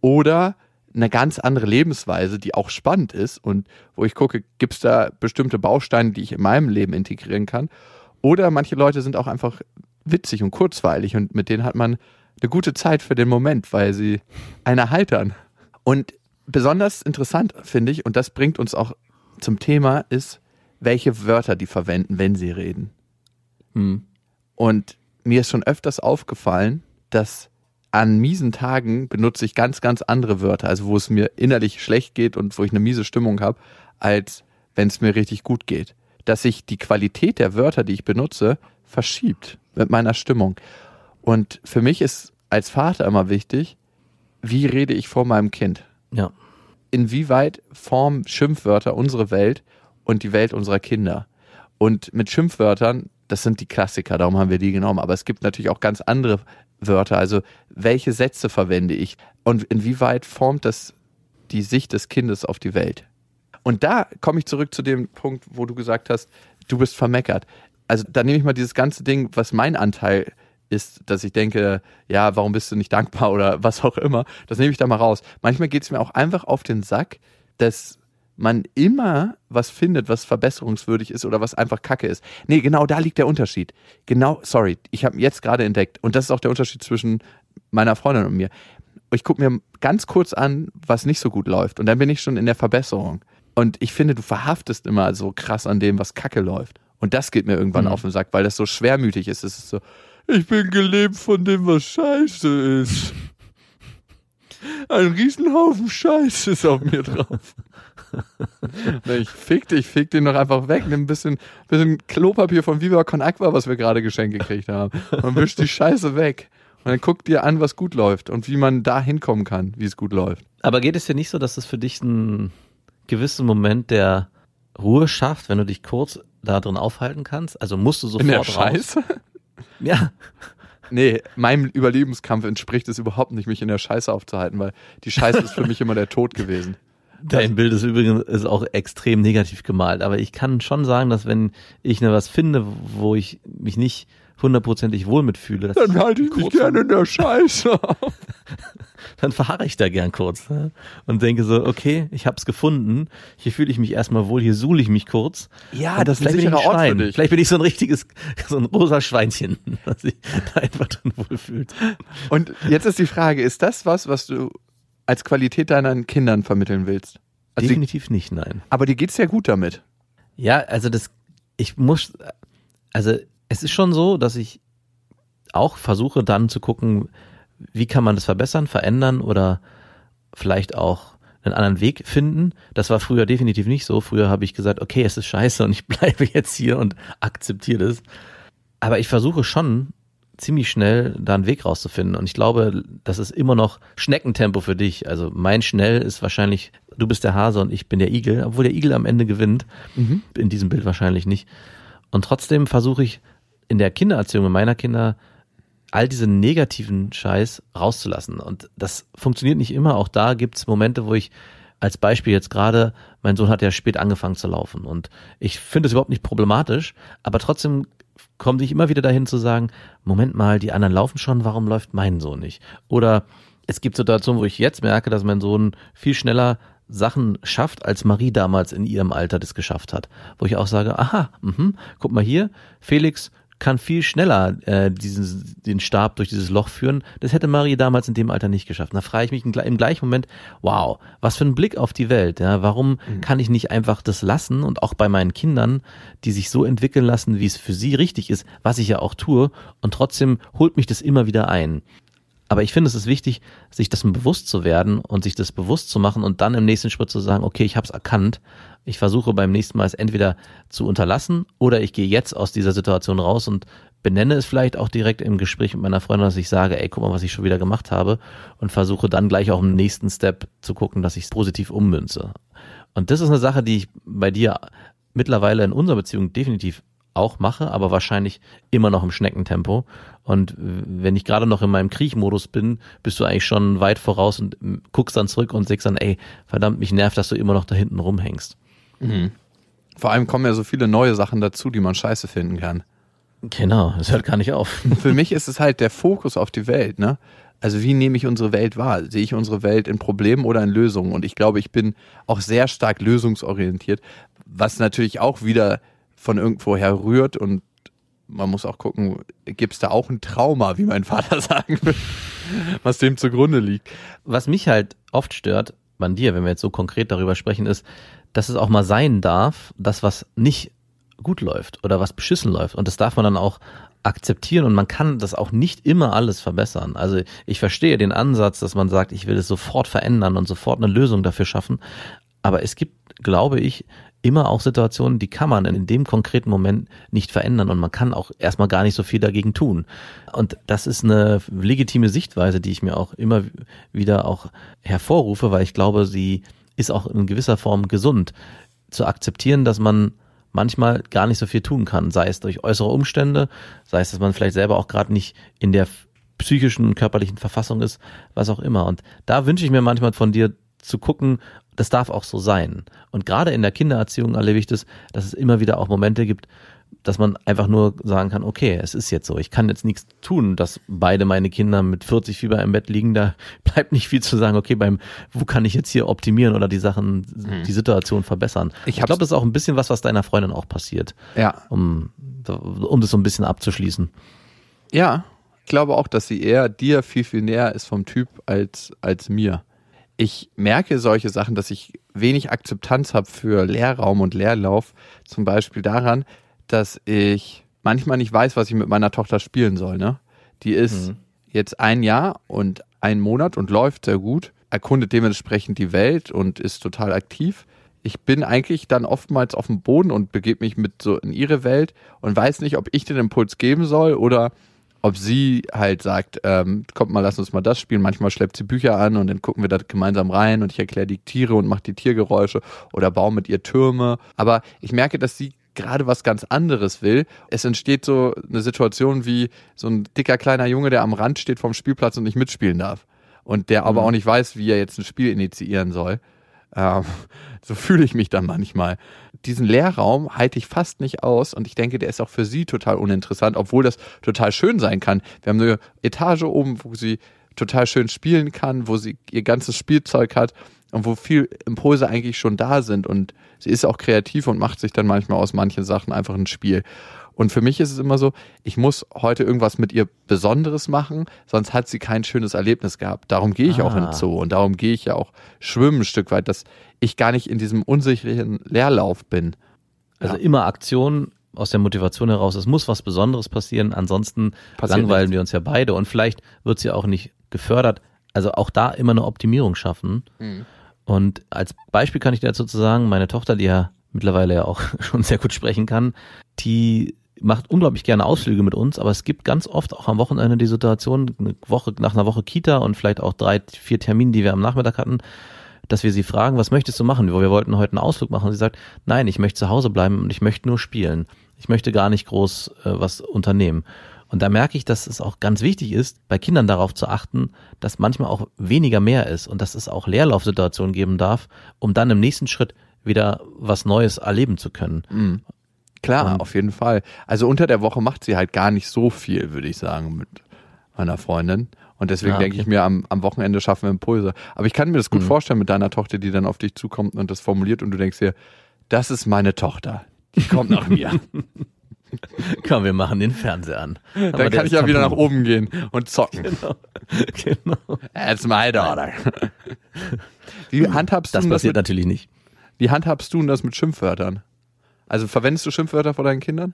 Oder eine ganz andere Lebensweise, die auch spannend ist und wo ich gucke, gibt es da bestimmte Bausteine, die ich in meinem Leben integrieren kann. Oder manche Leute sind auch einfach witzig und kurzweilig und mit denen hat man eine gute Zeit für den Moment, weil sie einen erheitern. Und besonders interessant finde ich, und das bringt uns auch zum Thema, ist, welche Wörter die verwenden, wenn sie reden. Hm. Und mir ist schon öfters aufgefallen, dass an miesen Tagen benutze ich ganz, ganz andere Wörter, also wo es mir innerlich schlecht geht und wo ich eine miese Stimmung habe, als wenn es mir richtig gut geht. Dass sich die Qualität der Wörter, die ich benutze, verschiebt mit meiner Stimmung. Und für mich ist als Vater immer wichtig, wie rede ich vor meinem Kind? Ja. inwieweit formen Schimpfwörter unsere Welt und die Welt unserer Kinder? Und mit Schimpfwörtern, das sind die Klassiker, darum haben wir die genommen, aber es gibt natürlich auch ganz andere Wörter. Also welche Sätze verwende ich und inwieweit formt das die Sicht des Kindes auf die Welt? Und da komme ich zurück zu dem Punkt, wo du gesagt hast, du bist vermeckert. Also da nehme ich mal dieses ganze Ding, was mein Anteil ist, dass ich denke, ja, warum bist du nicht dankbar oder was auch immer, das nehme ich da mal raus. Manchmal geht es mir auch einfach auf den Sack, dass man immer was findet, was verbesserungswürdig ist oder was einfach Kacke ist. Nee, genau da liegt der Unterschied. Genau, sorry, ich habe jetzt gerade entdeckt und das ist auch der Unterschied zwischen meiner Freundin und mir. Ich gucke mir ganz kurz an, was nicht so gut läuft und dann bin ich schon in der Verbesserung. Und ich finde, du verhaftest immer so krass an dem, was Kacke läuft. Und das geht mir irgendwann Mhm. auf den Sack, weil das so schwermütig ist. Es ist so, ich bin gelebt von dem, was scheiße ist. Ein Riesenhaufen Scheiße ist auf mir drauf. Ich fick dich, fick den doch einfach weg. Nimm ein bisschen, bisschen Klopapier von Viva Con Aqua, was wir gerade geschenkt gekriegt haben. Und wisch die Scheiße weg. Und dann guck dir an, was gut läuft und wie man da hinkommen kann, wie es gut läuft. Aber geht es dir nicht so, dass es für dich einen gewissen Moment der Ruhe schafft, wenn du dich kurz da drin aufhalten kannst? Also musst du sofort In der raus? Scheiße? Ja. Nee, meinem Überlebenskampf entspricht es überhaupt nicht, mich in der Scheiße aufzuhalten, weil die Scheiße ist für mich immer der Tod gewesen. Dein Bild ist übrigens ist auch extrem negativ gemalt, aber ich kann schon sagen, dass wenn ich ne was finde, wo ich mich nicht hundertprozentig wohl mitfühle, Dann halte ich mich gerne in der Scheiße. dann verharre ich da gern kurz ne? und denke so, okay, ich hab's gefunden, hier fühle ich mich erstmal wohl, hier suhle ich mich kurz. Ja, Und das ist ein sicherer Ort für dich. Vielleicht bin ich so ein richtiges, so ein rosa Schweinchen, das sich da einfach drin wohlfühlt. Und jetzt ist die Frage, ist das was, was du als Qualität deinen Kindern vermitteln willst? Also die, Definitiv nicht, nein. aber dir geht's ja gut damit. Ja, also das, ich muss, also es ist schon so, dass ich auch versuche dann zu gucken, wie kann man das verbessern, verändern oder vielleicht auch einen anderen Weg finden. Das war früher definitiv nicht so. Früher habe ich gesagt, okay, es ist scheiße und ich bleibe jetzt hier und akzeptiere das. Aber ich versuche schon ziemlich schnell da einen Weg rauszufinden. Und ich glaube, das ist immer noch Schneckentempo für dich. Also mein Schnell ist wahrscheinlich, du bist der Hase und ich bin der Igel, obwohl der Igel am Ende gewinnt. In diesem Bild wahrscheinlich nicht. Und trotzdem versuche ich in der Kindererziehung meiner Kinder all diese negativen Scheiß rauszulassen. Und das funktioniert nicht immer. Auch da gibt's Momente, wo ich als Beispiel jetzt gerade, mein Sohn hat ja spät angefangen zu laufen und ich finde es überhaupt nicht problematisch, aber trotzdem komme ich immer wieder dahin zu sagen, Moment mal, die anderen laufen schon, warum läuft mein Sohn nicht? Oder es gibt Situationen, wo ich jetzt merke, dass mein Sohn viel schneller Sachen schafft, als Marie damals in ihrem Alter das geschafft hat. Wo ich auch sage, aha, mhm, guck mal hier, Felix kann viel schneller äh, diesen, den Stab durch dieses Loch führen. Das hätte Marie damals in dem Alter nicht geschafft. Da frage ich mich im, gle- im gleichen Moment, wow, was für ein Blick auf die Welt. Ja? Warum kann ich nicht einfach das lassen und auch bei meinen Kindern, die sich so entwickeln lassen, wie es für sie richtig ist, was ich ja auch tue, und trotzdem holt mich das immer wieder ein. Aber ich finde, es ist wichtig, sich dessen bewusst zu werden und sich das bewusst zu machen und dann im nächsten Schritt zu sagen, okay, ich habe es erkannt. Ich versuche beim nächsten Mal es entweder zu unterlassen oder ich gehe jetzt aus dieser Situation raus und benenne es vielleicht auch direkt im Gespräch mit meiner Freundin, dass ich sage, ey, guck mal, was ich schon wieder gemacht habe und versuche dann gleich auch im nächsten Step zu gucken, dass ich es positiv ummünze. Und das ist eine Sache, die ich bei dir mittlerweile in unserer Beziehung definitiv auch mache, aber wahrscheinlich immer noch im Schneckentempo. Und wenn ich gerade noch in meinem Kriechmodus bin, bist du eigentlich schon weit voraus und guckst dann zurück und sagst dann, ey, verdammt, mich nervt, dass du immer noch da hinten rumhängst. Vor allem kommen ja so viele neue Sachen dazu, die man scheiße finden kann. Genau, das hört gar nicht auf. Für mich ist es halt der Fokus auf die Welt, ne? Also wie nehme ich unsere Welt wahr? Sehe ich unsere Welt in Problemen oder in Lösungen? Und ich glaube, ich bin auch sehr stark lösungsorientiert, was natürlich auch wieder von irgendwoher rührt und man muss auch gucken, gibt es da auch ein Trauma, wie mein Vater sagen würde, was dem zugrunde liegt. Was mich halt oft stört an dir, wenn wir jetzt so konkret darüber sprechen, ist, dass es auch mal sein darf, dass was nicht gut läuft oder was beschissen läuft. Und das darf man dann auch akzeptieren und man kann das auch nicht immer alles verbessern. Also ich verstehe den Ansatz, dass man sagt, ich will es sofort verändern und sofort eine Lösung dafür schaffen. Aber es gibt, glaube ich, immer auch Situationen, die kann man in dem konkreten Moment nicht verändern und man kann auch erstmal gar nicht so viel dagegen tun. Und das ist eine legitime Sichtweise, die ich mir auch immer wieder auch hervorrufe, weil ich glaube, sie ist auch in gewisser Form gesund zu akzeptieren, dass man manchmal gar nicht so viel tun kann, sei es durch äußere Umstände, sei es, dass man vielleicht selber auch gerade nicht in der psychischen, körperlichen Verfassung ist, was auch immer. Und da wünsche ich mir manchmal von dir zu gucken, das darf auch so sein. Und gerade in der Kindererziehung erlebe ich das, dass es immer wieder auch Momente gibt, dass man einfach nur sagen kann, okay, es ist jetzt so. Ich kann jetzt nichts tun, dass beide meine Kinder mit 40 Fieber im Bett liegen. Da bleibt nicht viel zu sagen, okay, beim, wo kann ich jetzt hier optimieren oder die Sachen, die Situation verbessern. Ich Ich, glaube, das ist auch ein bisschen was, was deiner Freundin auch passiert, Ja, um, um das so ein bisschen abzuschließen. Ja, ich glaube auch, dass sie eher dir viel, viel näher ist vom Typ als, als mir. Ich merke solche Sachen, dass ich wenig Akzeptanz habe für Leerraum und Leerlauf. Zum Beispiel daran, dass ich manchmal nicht weiß, was ich mit meiner Tochter spielen soll. Ne? Die ist jetzt ein Jahr und ein Monat und läuft sehr gut, erkundet dementsprechend die Welt und ist total aktiv. Ich bin eigentlich dann oftmals auf dem Boden und begebe mich mit so in ihre Welt und weiß nicht, ob ich den Impuls geben soll oder ob sie halt sagt, ähm, kommt mal, lass uns mal das spielen. Manchmal schleppt sie Bücher an und dann gucken wir da gemeinsam rein und ich erkläre die Tiere und mache die Tiergeräusche oder baue mit ihr Türme. Aber ich merke, dass sie gerade was ganz anderes will. Es entsteht so eine Situation wie so ein dicker kleiner Junge, der am Rand steht vom Spielplatz und nicht mitspielen darf. Und der aber auch nicht weiß, wie er jetzt ein Spiel initiieren soll. Ähm, so fühle ich mich dann manchmal. Diesen Lehrraum halte ich fast nicht aus und ich denke, der ist auch für sie total uninteressant, obwohl das total schön sein kann. Wir haben eine Etage oben, wo sie total schön spielen kann, wo sie ihr ganzes Spielzeug hat und wo viel Impulse eigentlich schon da sind und sie ist auch kreativ und macht sich dann manchmal aus manchen Sachen einfach ein Spiel. Und für mich ist es immer so, ich muss heute irgendwas mit ihr Besonderes machen, sonst hat sie kein schönes Erlebnis gehabt. Darum gehe ich auch in den Ah. Zoo und darum gehe ich ja auch schwimmen ein Stück weit, dass ich gar nicht in diesem unsicheren Leerlauf bin. Also Ja. immer Aktion aus der Motivation heraus. Es muss was Besonderes passieren, ansonsten Passiert langweilen nichts. wir uns ja beide und vielleicht wird sie auch nicht gefördert. Also auch da immer eine Optimierung schaffen. Und als Beispiel kann ich dazu sagen, meine Tochter, die ja mittlerweile ja auch schon sehr gut sprechen kann, die macht unglaublich gerne Ausflüge mit uns, aber es gibt ganz oft auch am Wochenende die Situation, eine Woche, nach einer Woche Kita und vielleicht auch drei, vier Termine, die wir am Nachmittag hatten, dass wir sie fragen, was möchtest du machen? Wir wollten heute einen Ausflug machen. Und sie sagt, nein, ich möchte zu Hause bleiben und ich möchte nur spielen. Ich möchte gar nicht groß äh, was unternehmen. Und da merke ich, dass es auch ganz wichtig ist, bei Kindern darauf zu achten, dass manchmal auch weniger mehr ist und dass es auch Leerlaufsituationen geben darf, um dann im nächsten Schritt wieder was Neues erleben zu können. Klar, Und- auf jeden Fall. Also unter der Woche macht sie halt gar nicht so viel, würde ich sagen, mit meiner Freundin. Und deswegen Ah, denke okay. ich mir, am, am Wochenende schaffen wir Impulse. Aber ich kann mir das gut vorstellen mit deiner Tochter, die dann auf dich zukommt und das formuliert und du denkst dir, das ist meine Tochter. Die kommt nach mir. Komm, wir machen den Fernseher an. Dann kann ich ja wieder nach oben gehen und zocken. Genau. genau. That's my daughter. Wie handhabst Das du das passiert mit, natürlich nicht. wie handhabst du denn das mit Schimpfwörtern? Also verwendest du Schimpfwörter vor deinen Kindern?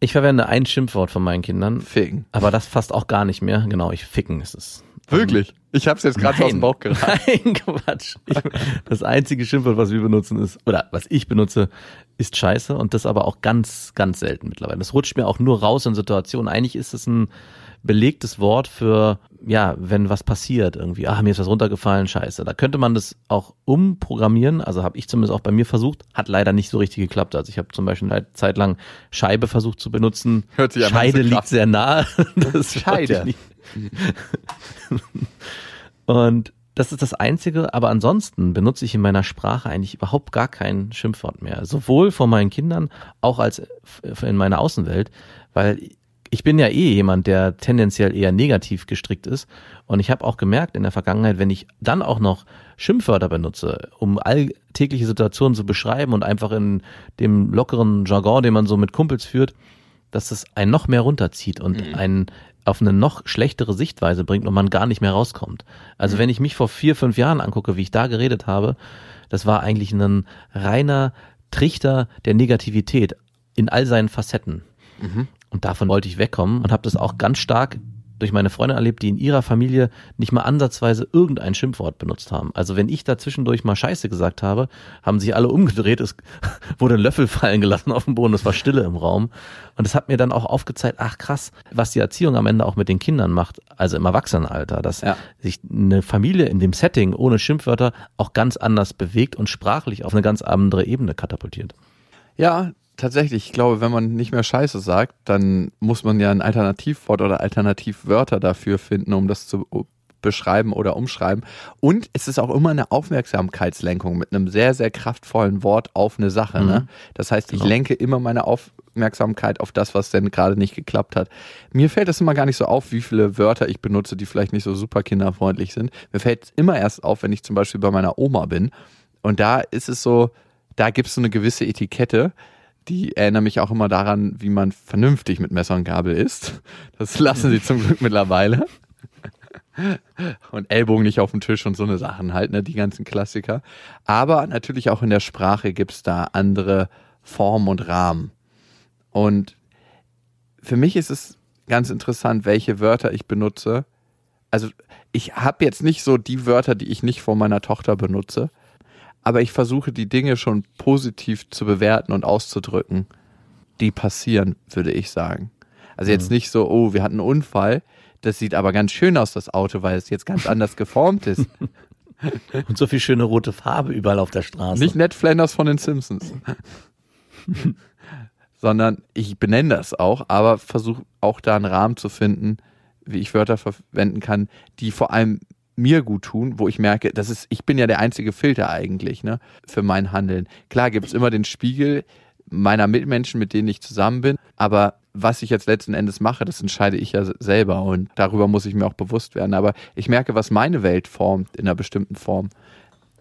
Ich verwende ein Schimpfwort von meinen Kindern, Ficken. aber das fast auch gar nicht mehr. Genau, ich ficken ist es. Wirklich? Ich hab's jetzt gerade aus dem Bauch geraten. Nein, Quatsch. Ich, das einzige Schimpfwort, was wir benutzen, ist, oder was ich benutze, ist Scheiße und das aber auch ganz, ganz selten mittlerweile. Das rutscht mir auch nur raus in Situationen. Eigentlich ist es ein belegtes Wort für, ja, wenn was passiert irgendwie. Ah, mir ist was runtergefallen, Scheiße. Da könnte man das auch umprogrammieren. Also habe ich zumindest auch bei mir versucht. Hat leider nicht so richtig geklappt. Also ich habe zum Beispiel eine Zeit lang Scheibe versucht zu benutzen. Hört sich Scheide liegt sehr nah. Das Scheide. Und das ist das Einzige, aber ansonsten benutze ich in meiner Sprache eigentlich überhaupt gar kein Schimpfwort mehr. Sowohl von meinen Kindern, auch als in meiner Außenwelt, weil ich bin ja eh jemand, der tendenziell eher negativ gestrickt ist. Und ich habe auch gemerkt in der Vergangenheit, wenn ich dann auch noch Schimpfwörter benutze, um alltägliche Situationen zu beschreiben und einfach in dem lockeren Jargon, den man so mit Kumpels führt, dass es einen noch mehr runterzieht und einen auf eine noch schlechtere Sichtweise bringt und man gar nicht mehr rauskommt. Also wenn ich mich vor vier, fünf Jahren angucke, wie ich da geredet habe, das war eigentlich ein reiner Trichter der Negativität in all seinen Facetten. Und davon wollte ich wegkommen und habe das auch ganz stark durch meine Freundin erlebt, die in ihrer Familie nicht mal ansatzweise irgendein Schimpfwort benutzt haben. Also wenn ich da zwischendurch mal Scheiße gesagt habe, haben sich alle umgedreht, es wurde ein Löffel fallen gelassen auf dem Boden, es war Stille im Raum. Und es hat mir dann auch aufgezeigt, ach krass, was die Erziehung am Ende auch mit den Kindern macht, also im Erwachsenenalter, dass Ja. sich eine Familie in dem Setting ohne Schimpfwörter auch ganz anders bewegt und sprachlich auf eine ganz andere Ebene katapultiert. Ja, tatsächlich. Ich glaube, wenn man nicht mehr Scheiße sagt, dann muss man ja ein Alternativwort oder Alternativwörter dafür finden, um das zu beschreiben oder umschreiben. Und es ist auch immer eine Aufmerksamkeitslenkung mit einem sehr, sehr kraftvollen Wort auf eine Sache. Ne? Das heißt, ich Genau. lenke immer meine Aufmerksamkeit auf das, was denn gerade nicht geklappt hat. Mir fällt es immer gar nicht so auf, wie viele Wörter ich benutze, die vielleicht nicht so super kinderfreundlich sind. Mir fällt es immer erst auf, wenn ich zum Beispiel bei meiner Oma bin. Und da ist es so, da gibt es so eine gewisse Etikette, die erinnern mich auch immer daran, wie man vernünftig mit Messer und Gabel isst. Das lassen sie zum Glück mittlerweile. Und Ellbogen nicht auf dem Tisch und so eine Sachen halt, ne, die ganzen Klassiker. Aber natürlich auch in der Sprache gibt's da andere Formen und Rahmen. Und für mich ist es ganz interessant, welche Wörter ich benutze. Also ich habe jetzt nicht so die Wörter, die ich nicht vor meiner Tochter benutze, aber ich versuche die Dinge schon positiv zu bewerten und auszudrücken, die passieren, würde ich sagen. Also jetzt nicht so, oh, wir hatten einen Unfall, das sieht aber ganz schön aus, das Auto, weil es jetzt ganz anders geformt ist. Und so viel schöne rote Farbe überall auf der Straße. Nicht Ned Flanders von den Simpsons. Sondern ich benenne das auch, aber versuche auch da einen Rahmen zu finden, wie ich Wörter verwenden kann, die vor allem mir gut tun, wo ich merke, das ist, ich bin ja der einzige Filter eigentlich, ne, für mein Handeln. Klar gibt es immer den Spiegel meiner Mitmenschen, mit denen ich zusammen bin, aber was ich jetzt letzten Endes mache, das entscheide ich ja selber und darüber muss ich mir auch bewusst werden. Aber ich merke, was meine Welt formt in einer bestimmten Form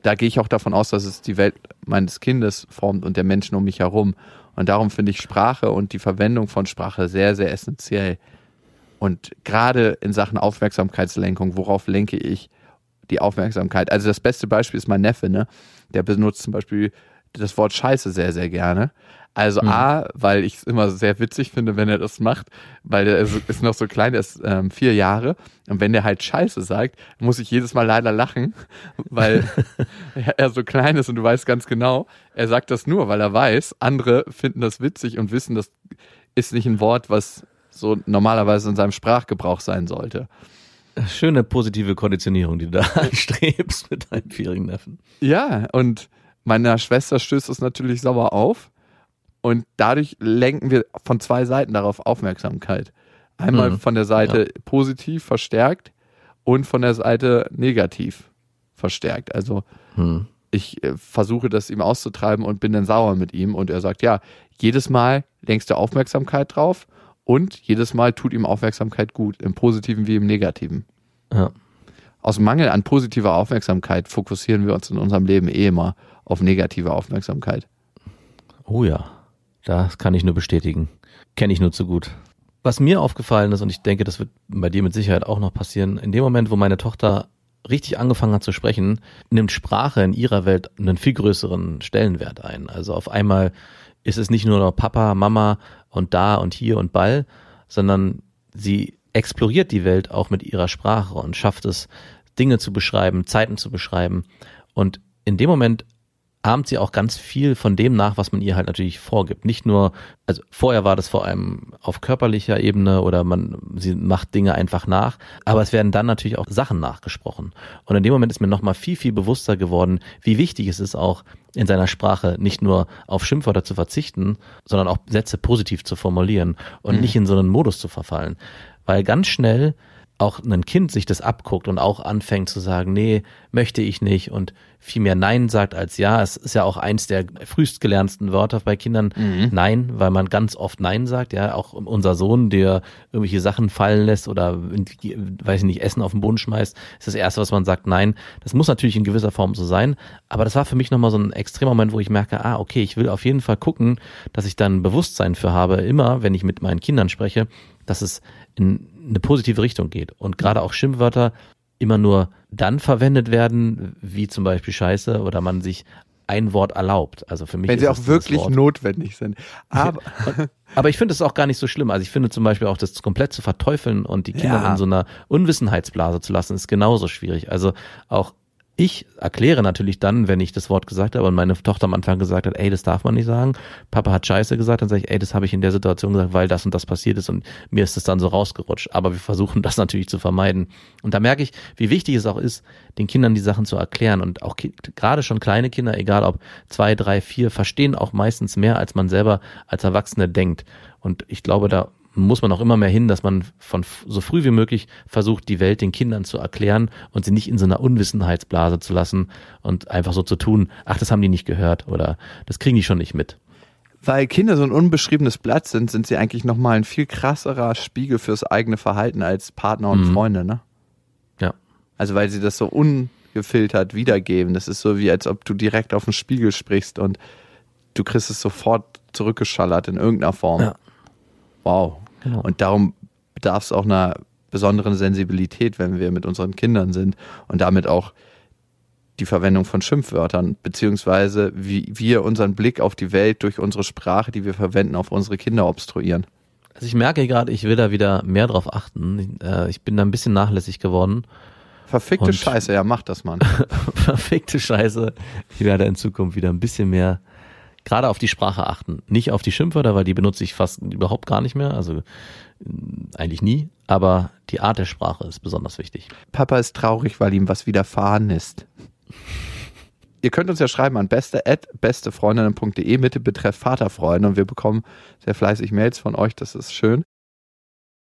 da gehe ich auch davon aus, dass es die Welt meines Kindes formt und der Menschen um mich herum. Und darum finde ich Sprache und die Verwendung von Sprache sehr, sehr essentiell. Und gerade in Sachen Aufmerksamkeitslenkung, worauf lenke ich die Aufmerksamkeit? Also das beste Beispiel ist mein Neffe, ne? Der benutzt zum Beispiel das Wort Scheiße sehr, sehr gerne. Also Mhm. A, weil ich es immer sehr witzig finde, wenn er das macht, weil er ist, noch so klein, er ist ähm, vier Jahre und wenn der halt Scheiße sagt, muss ich jedes Mal leider lachen, weil er- er so klein ist und du weißt ganz genau, er sagt das nur, weil er weiß, andere finden das witzig und wissen, das ist nicht ein Wort, was so normalerweise in seinem Sprachgebrauch sein sollte. Schöne positive Konditionierung, die du da anstrebst mit deinem vierjährigen Neffen. Ja, und meiner Schwester stößt es natürlich sauer auf. Und dadurch lenken wir von zwei Seiten darauf Aufmerksamkeit. Einmal Mhm. von der Seite positiv verstärkt und von der Seite negativ verstärkt. Also Hm. ich äh, versuche das ihm auszutreiben und bin dann sauer mit ihm. Und er sagt, ja, jedes Mal lenkst du Aufmerksamkeit drauf und jedes Mal tut ihm Aufmerksamkeit gut, im Positiven wie im Negativen. Ja. Aus Mangel an positiver Aufmerksamkeit fokussieren wir uns in unserem Leben eh immer auf negative Aufmerksamkeit. Oh ja, das kann ich nur bestätigen. Kenne ich nur zu gut. Was mir aufgefallen ist, und ich denke, das wird bei dir mit Sicherheit auch noch passieren, in dem Moment, wo meine Tochter richtig angefangen hat zu sprechen, nimmt Sprache in ihrer Welt einen viel größeren Stellenwert ein. Also auf einmal ist es nicht nur noch Papa, Mama und da und hier und Ball, sondern sie exploriert die Welt auch mit ihrer Sprache und schafft es, Dinge zu beschreiben, Zeiten zu beschreiben. Und in dem Moment ahmt sie auch ganz viel von dem nach, was man ihr halt natürlich vorgibt. Nicht nur, also vorher war das vor allem auf körperlicher Ebene oder man, sie macht Dinge einfach nach, aber es werden dann natürlich auch Sachen nachgesprochen. Und in dem Moment ist mir nochmal viel, viel bewusster geworden, wie wichtig es ist auch in seiner Sprache nicht nur auf Schimpfwörter zu verzichten, sondern auch Sätze positiv zu formulieren und nicht in so einen Modus zu verfallen. Weil ganz schnell auch ein Kind sich das abguckt und auch anfängt zu sagen, nee, möchte ich nicht und viel mehr Nein sagt als Ja. Es ist ja auch eins der frühest gelernten Wörter bei Kindern, Nein, weil man ganz oft Nein sagt. Ja, auch unser Sohn, der irgendwelche Sachen fallen lässt oder, weiß ich nicht, Essen auf den Boden schmeißt, ist das Erste, was man sagt, Nein. Das muss natürlich in gewisser Form so sein, aber das war für mich nochmal so ein extremer Moment, wo ich merke, ah, okay, ich will auf jeden Fall gucken, dass ich dann Bewusstsein für habe, immer, wenn ich mit meinen Kindern spreche, dass es in eine positive Richtung geht. Und gerade auch Schimpfwörter immer nur dann verwendet werden, wie zum Beispiel Scheiße oder man sich ein Wort erlaubt. Also für mich Wenn sie auch wirklich notwendig sind. Aber Aber ich finde es auch gar nicht so schlimm. Also ich finde zum Beispiel auch das komplett zu verteufeln und die Kinder Ja. in so einer Unwissenheitsblase zu lassen, ist genauso schwierig. Also auch ich erkläre natürlich dann, wenn ich das Wort gesagt habe und meine Tochter am Anfang gesagt hat, ey, das darf man nicht sagen. Papa hat Scheiße gesagt, dann sage ich, ey, das habe ich in der Situation gesagt, weil das und das passiert ist und mir ist es dann so rausgerutscht. Aber wir versuchen das natürlich zu vermeiden. Und da merke ich, wie wichtig es auch ist, den Kindern die Sachen zu erklären. Und auch gerade schon kleine Kinder, egal ob zwei, drei, vier, verstehen auch meistens mehr, als man selber als Erwachsene denkt. Und ich glaube, da muss man auch immer mehr hin, dass man von so früh wie möglich versucht, die Welt den Kindern zu erklären und sie nicht in so einer Unwissenheitsblase zu lassen und einfach so zu tun, ach, das haben die nicht gehört oder das kriegen die schon nicht mit. weil Kinder so ein unbeschriebenes Blatt sind, sind sie eigentlich nochmal ein viel krasserer Spiegel fürs eigene Verhalten als Partner und Mhm. Freunde, ne? Ja. Also weil sie das so ungefiltert wiedergeben. Das ist so wie, als ob du direkt auf den Spiegel sprichst und du kriegst es sofort zurückgeschallert in irgendeiner Form. Ja. Wow. Genau. Und darum bedarf es auch einer besonderen Sensibilität, wenn wir mit unseren Kindern sind und damit auch die Verwendung von Schimpfwörtern, beziehungsweise wie wir unseren Blick auf die Welt durch unsere Sprache, die wir verwenden, auf unsere Kinder obstruieren. Also ich merke gerade, ich will da wieder mehr drauf achten. Äh, Ich bin da ein bisschen nachlässig geworden. Verfickte Und- Scheiße, ja, mach das, Mann. Verfickte Scheiße. Ich werde in Zukunft wieder ein bisschen mehr gerade auf die Sprache achten. Nicht auf die Schimpfwörter, weil die benutze ich fast überhaupt gar nicht mehr. Also äh, eigentlich nie. Aber die Art der Sprache ist besonders wichtig. Papa ist traurig, weil ihm was widerfahren ist. Ihr könnt uns ja schreiben an beste bestefreundinnen.de mit dem Betreff Vaterfreunde und wir bekommen sehr fleißig Mails von euch, das ist schön.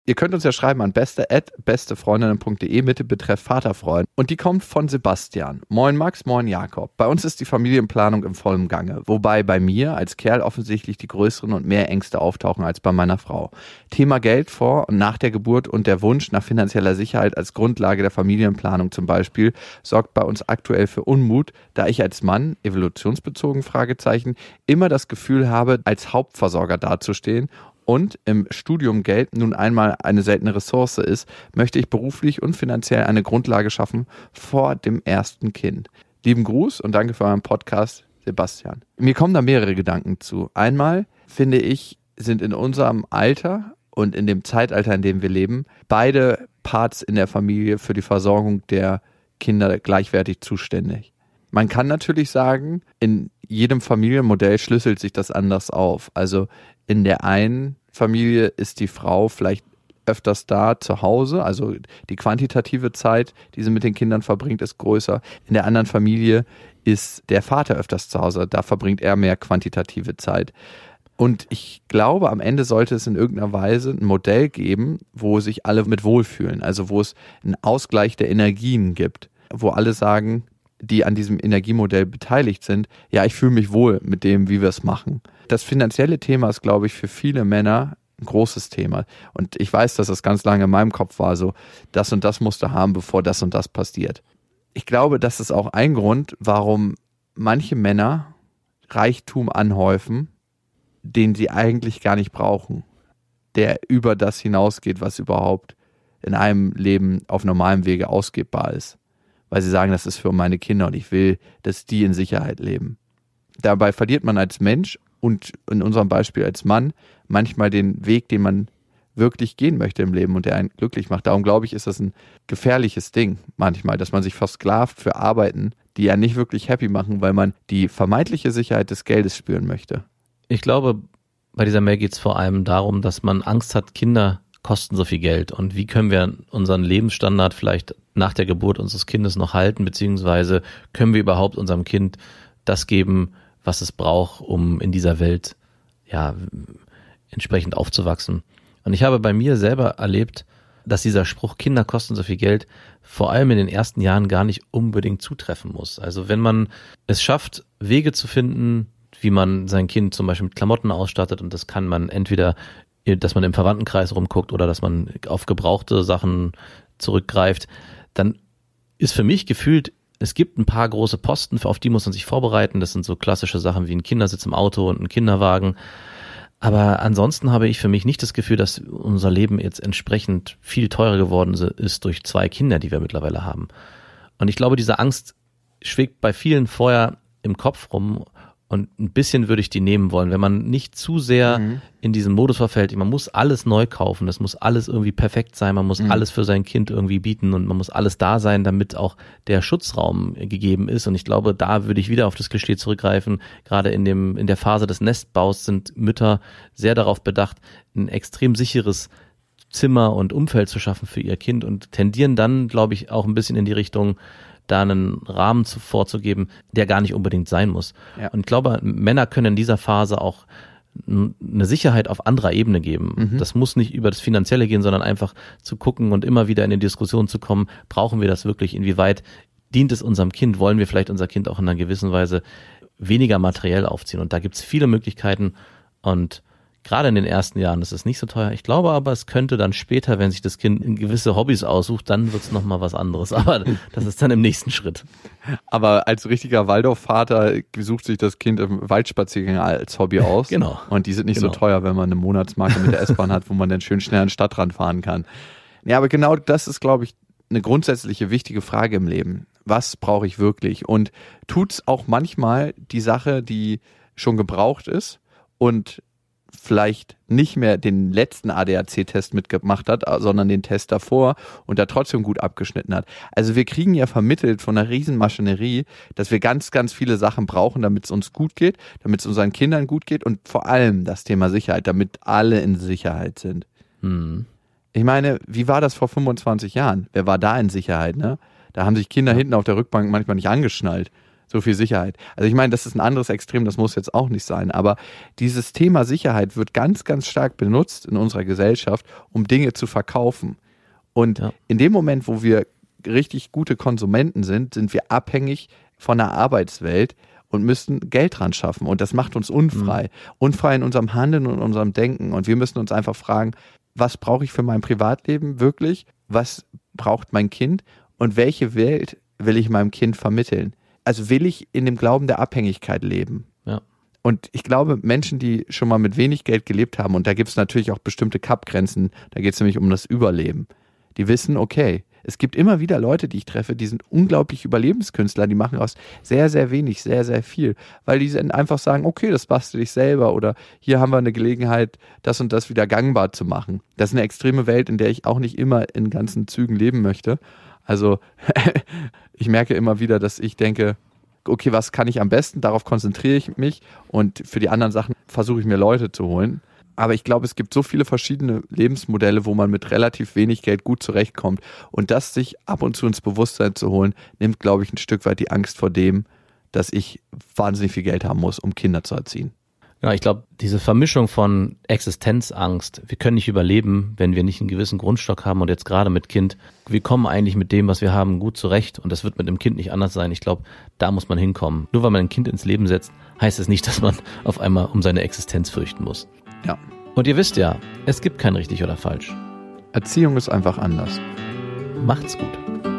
Ihr könnt uns ja schreiben an beste bestefreundinnen.de mit dem Betreff Vaterfreund und die kommt von Sebastian. Moin Max, moin Jakob. Bei uns ist die Familienplanung im vollen Gange, wobei bei mir als Kerl offensichtlich die größeren und mehr Ängste auftauchen als bei meiner Frau. Thema Geld vor und nach der Geburt und der Wunsch nach finanzieller Sicherheit als Grundlage der Familienplanung zum Beispiel sorgt bei uns aktuell für Unmut, da ich als Mann, evolutionsbezogen Fragezeichen, immer das Gefühl habe, als Hauptversorger dazustehen und im Studium Geld nun einmal eine seltene Ressource ist, möchte ich beruflich und finanziell eine Grundlage schaffen vor dem ersten Kind. Lieben Gruß und danke für euren Podcast, Sebastian. Mir kommen da mehrere Gedanken zu. Einmal finde ich, sind in unserem Alter und in dem Zeitalter, in dem wir leben, beide Parts in der Familie für die Versorgung der Kinder gleichwertig zuständig. Man kann natürlich sagen, in jedem Familienmodell schlüsselt sich das anders auf. Also in der einen Familie ist die Frau vielleicht öfters da zu Hause, also die quantitative Zeit, die sie mit den Kindern verbringt, ist größer. In der anderen Familie ist der Vater öfters zu Hause, da verbringt er mehr quantitative Zeit. Und ich glaube, am Ende sollte es in irgendeiner Weise ein Modell geben, wo sich alle mit wohlfühlen, also wo es einen Ausgleich der Energien gibt, wo alle sagen, die an diesem Energiemodell beteiligt sind, ja, ich fühle mich wohl mit dem, wie wir es machen. Das finanzielle Thema ist, glaube ich, für viele Männer ein großes Thema. Und ich weiß, dass das ganz lange in meinem Kopf war, so, das und das musst du haben, bevor das und das passiert. Ich glaube, das ist auch ein Grund, warum manche Männer Reichtum anhäufen, den sie eigentlich gar nicht brauchen, der über das hinausgeht, was überhaupt in einem Leben auf normalem Wege ausgebbar ist. Weil sie sagen, das ist für meine Kinder und ich will, dass die in Sicherheit leben. Dabei verliert man als Mensch und in unserem Beispiel als Mann manchmal den Weg, den man wirklich gehen möchte im Leben und der einen glücklich macht. Darum glaube ich, ist das ein gefährliches Ding manchmal, dass man sich versklavt für Arbeiten, die ja nicht wirklich happy machen, weil man die vermeintliche Sicherheit des Geldes spüren möchte. Ich glaube, bei dieser Mail geht es vor allem darum, dass man Angst hat, Kinder kosten so viel Geld und wie können wir unseren Lebensstandard vielleicht nach der Geburt unseres Kindes noch halten, beziehungsweise können wir überhaupt unserem Kind das geben, was es braucht, um in dieser Welt ja entsprechend aufzuwachsen. Und ich habe bei mir selber erlebt, dass dieser Spruch Kinder kosten so viel Geld vor allem in den ersten Jahren gar nicht unbedingt zutreffen muss. Also wenn man es schafft, Wege zu finden, wie man sein Kind zum Beispiel mit Klamotten ausstattet und das kann man entweder, dass man im Verwandtenkreis rumguckt oder dass man auf gebrauchte Sachen zurückgreift, dann ist für mich gefühlt, es gibt ein paar große Posten, auf die muss man sich vorbereiten. Das sind so klassische Sachen wie ein Kindersitz im Auto und ein Kinderwagen. Aber ansonsten habe ich für mich nicht das Gefühl, dass unser Leben jetzt entsprechend viel teurer geworden ist durch zwei Kinder, die wir mittlerweile haben. Und ich glaube, diese Angst schwebt bei vielen vorher im Kopf rum und ein bisschen würde ich die nehmen wollen, wenn man nicht zu sehr mhm. in diesen Modus verfällt. Man muss alles neu kaufen, das muss alles irgendwie perfekt sein, man muss mhm. alles für sein Kind irgendwie bieten und man muss alles da sein, damit auch der Schutzraum gegeben ist. Und ich glaube, da würde ich wieder auf das Klischee zurückgreifen. Gerade in dem, in der Phase des Nestbaus sind Mütter sehr darauf bedacht, ein extrem sicheres Zimmer und Umfeld zu schaffen für ihr Kind und tendieren dann, glaube ich, auch ein bisschen in die Richtung, da einen Rahmen zu, vorzugeben, der gar nicht unbedingt sein muss. Ja. Und ich glaube, Männer können in dieser Phase auch eine Sicherheit auf anderer Ebene geben. Mhm. Das muss nicht über das Finanzielle gehen, sondern einfach zu gucken und immer wieder in die Diskussion zu kommen, brauchen wir das wirklich? Inwieweit dient es unserem Kind? Wollen wir vielleicht unser Kind auch in einer gewissen Weise weniger materiell aufziehen? Und da gibt es viele Möglichkeiten und Gerade in den ersten Jahren ist es nicht so teuer. Ich glaube aber, es könnte dann später, wenn sich das Kind gewisse Hobbys aussucht, dann wird es nochmal was anderes. Aber das ist dann im nächsten Schritt. Aber als richtiger Waldorfvater sucht sich das Kind im Waldspaziergang als Hobby aus. genau. Und die sind nicht genau. so teuer, wenn man eine Monatsmarke mit der S-Bahn hat, wo man dann schön schnell an den Stadtrand fahren kann. Ja, aber genau das ist, glaube ich, eine grundsätzliche wichtige Frage im Leben. Was brauche ich wirklich? Und tut's auch manchmal die Sache, die schon gebraucht ist und vielleicht nicht mehr den letzten ADAC-Test mitgemacht hat, sondern den Test davor und da trotzdem gut abgeschnitten hat. Also wir kriegen ja vermittelt von einer Riesenmaschinerie, dass wir ganz, ganz viele Sachen brauchen, damit es uns gut geht, damit es unseren Kindern gut geht und vor allem das Thema Sicherheit, damit alle in Sicherheit sind. Hm. Ich meine, wie war das vor 25 Jahren? Wer war da in Sicherheit, ne? Da haben sich Kinder hinten auf der Rückbank manchmal nicht angeschnallt so viel Sicherheit. Also ich meine, das ist ein anderes Extrem, das muss jetzt auch nicht sein. Aber dieses Thema Sicherheit wird ganz, ganz stark benutzt in unserer Gesellschaft, um Dinge zu verkaufen. Und ja. in dem Moment, wo wir richtig gute Konsumenten sind, sind wir abhängig von der Arbeitswelt und müssen Geld dran schaffen. Und das macht uns unfrei. Mhm. Unfrei in unserem Handeln und unserem Denken. Und wir müssen uns einfach fragen, was brauche ich für mein Privatleben wirklich? Was braucht mein Kind? Und welche Welt will ich meinem Kind vermitteln? Also will ich in dem Glauben der Abhängigkeit leben. Ja. Und ich glaube, Menschen, die schon mal mit wenig Geld gelebt haben, und da gibt es natürlich auch bestimmte Kappgrenzen, da geht es nämlich um das Überleben, die wissen, okay, Es gibt immer wieder Leute, die ich treffe, die sind unglaublich Überlebenskünstler, die machen aus sehr, sehr wenig, sehr, sehr viel, weil die dann einfach sagen, okay, das bastel ich selber oder hier haben wir eine Gelegenheit, das und das wieder gangbar zu machen. Das ist eine extreme Welt, in der ich auch nicht immer in ganzen Zügen leben möchte. Also ich merke immer wieder, dass ich denke, okay, was kann ich am besten? Darauf konzentriere ich mich und für die anderen Sachen versuche ich mir Leute zu holen. Aber ich glaube, es gibt so viele verschiedene Lebensmodelle, wo man mit relativ wenig Geld gut zurechtkommt. Und das sich ab und zu ins Bewusstsein zu holen, nimmt, glaube ich, ein Stück weit die Angst vor dem, dass ich wahnsinnig viel Geld haben muss, um Kinder zu erziehen. Ja, ich glaube, diese Vermischung von Existenzangst, wir können nicht überleben, wenn wir nicht einen gewissen Grundstock haben und jetzt gerade mit Kind, wir kommen eigentlich mit dem, was wir haben, gut zurecht und das wird mit dem Kind nicht anders sein. Ich glaube, da muss man hinkommen. Nur weil man ein Kind ins Leben setzt, heißt es nicht, dass man auf einmal um seine Existenz fürchten muss. Ja. Und ihr wisst ja, es gibt kein richtig oder falsch. Erziehung ist einfach anders. Macht's gut.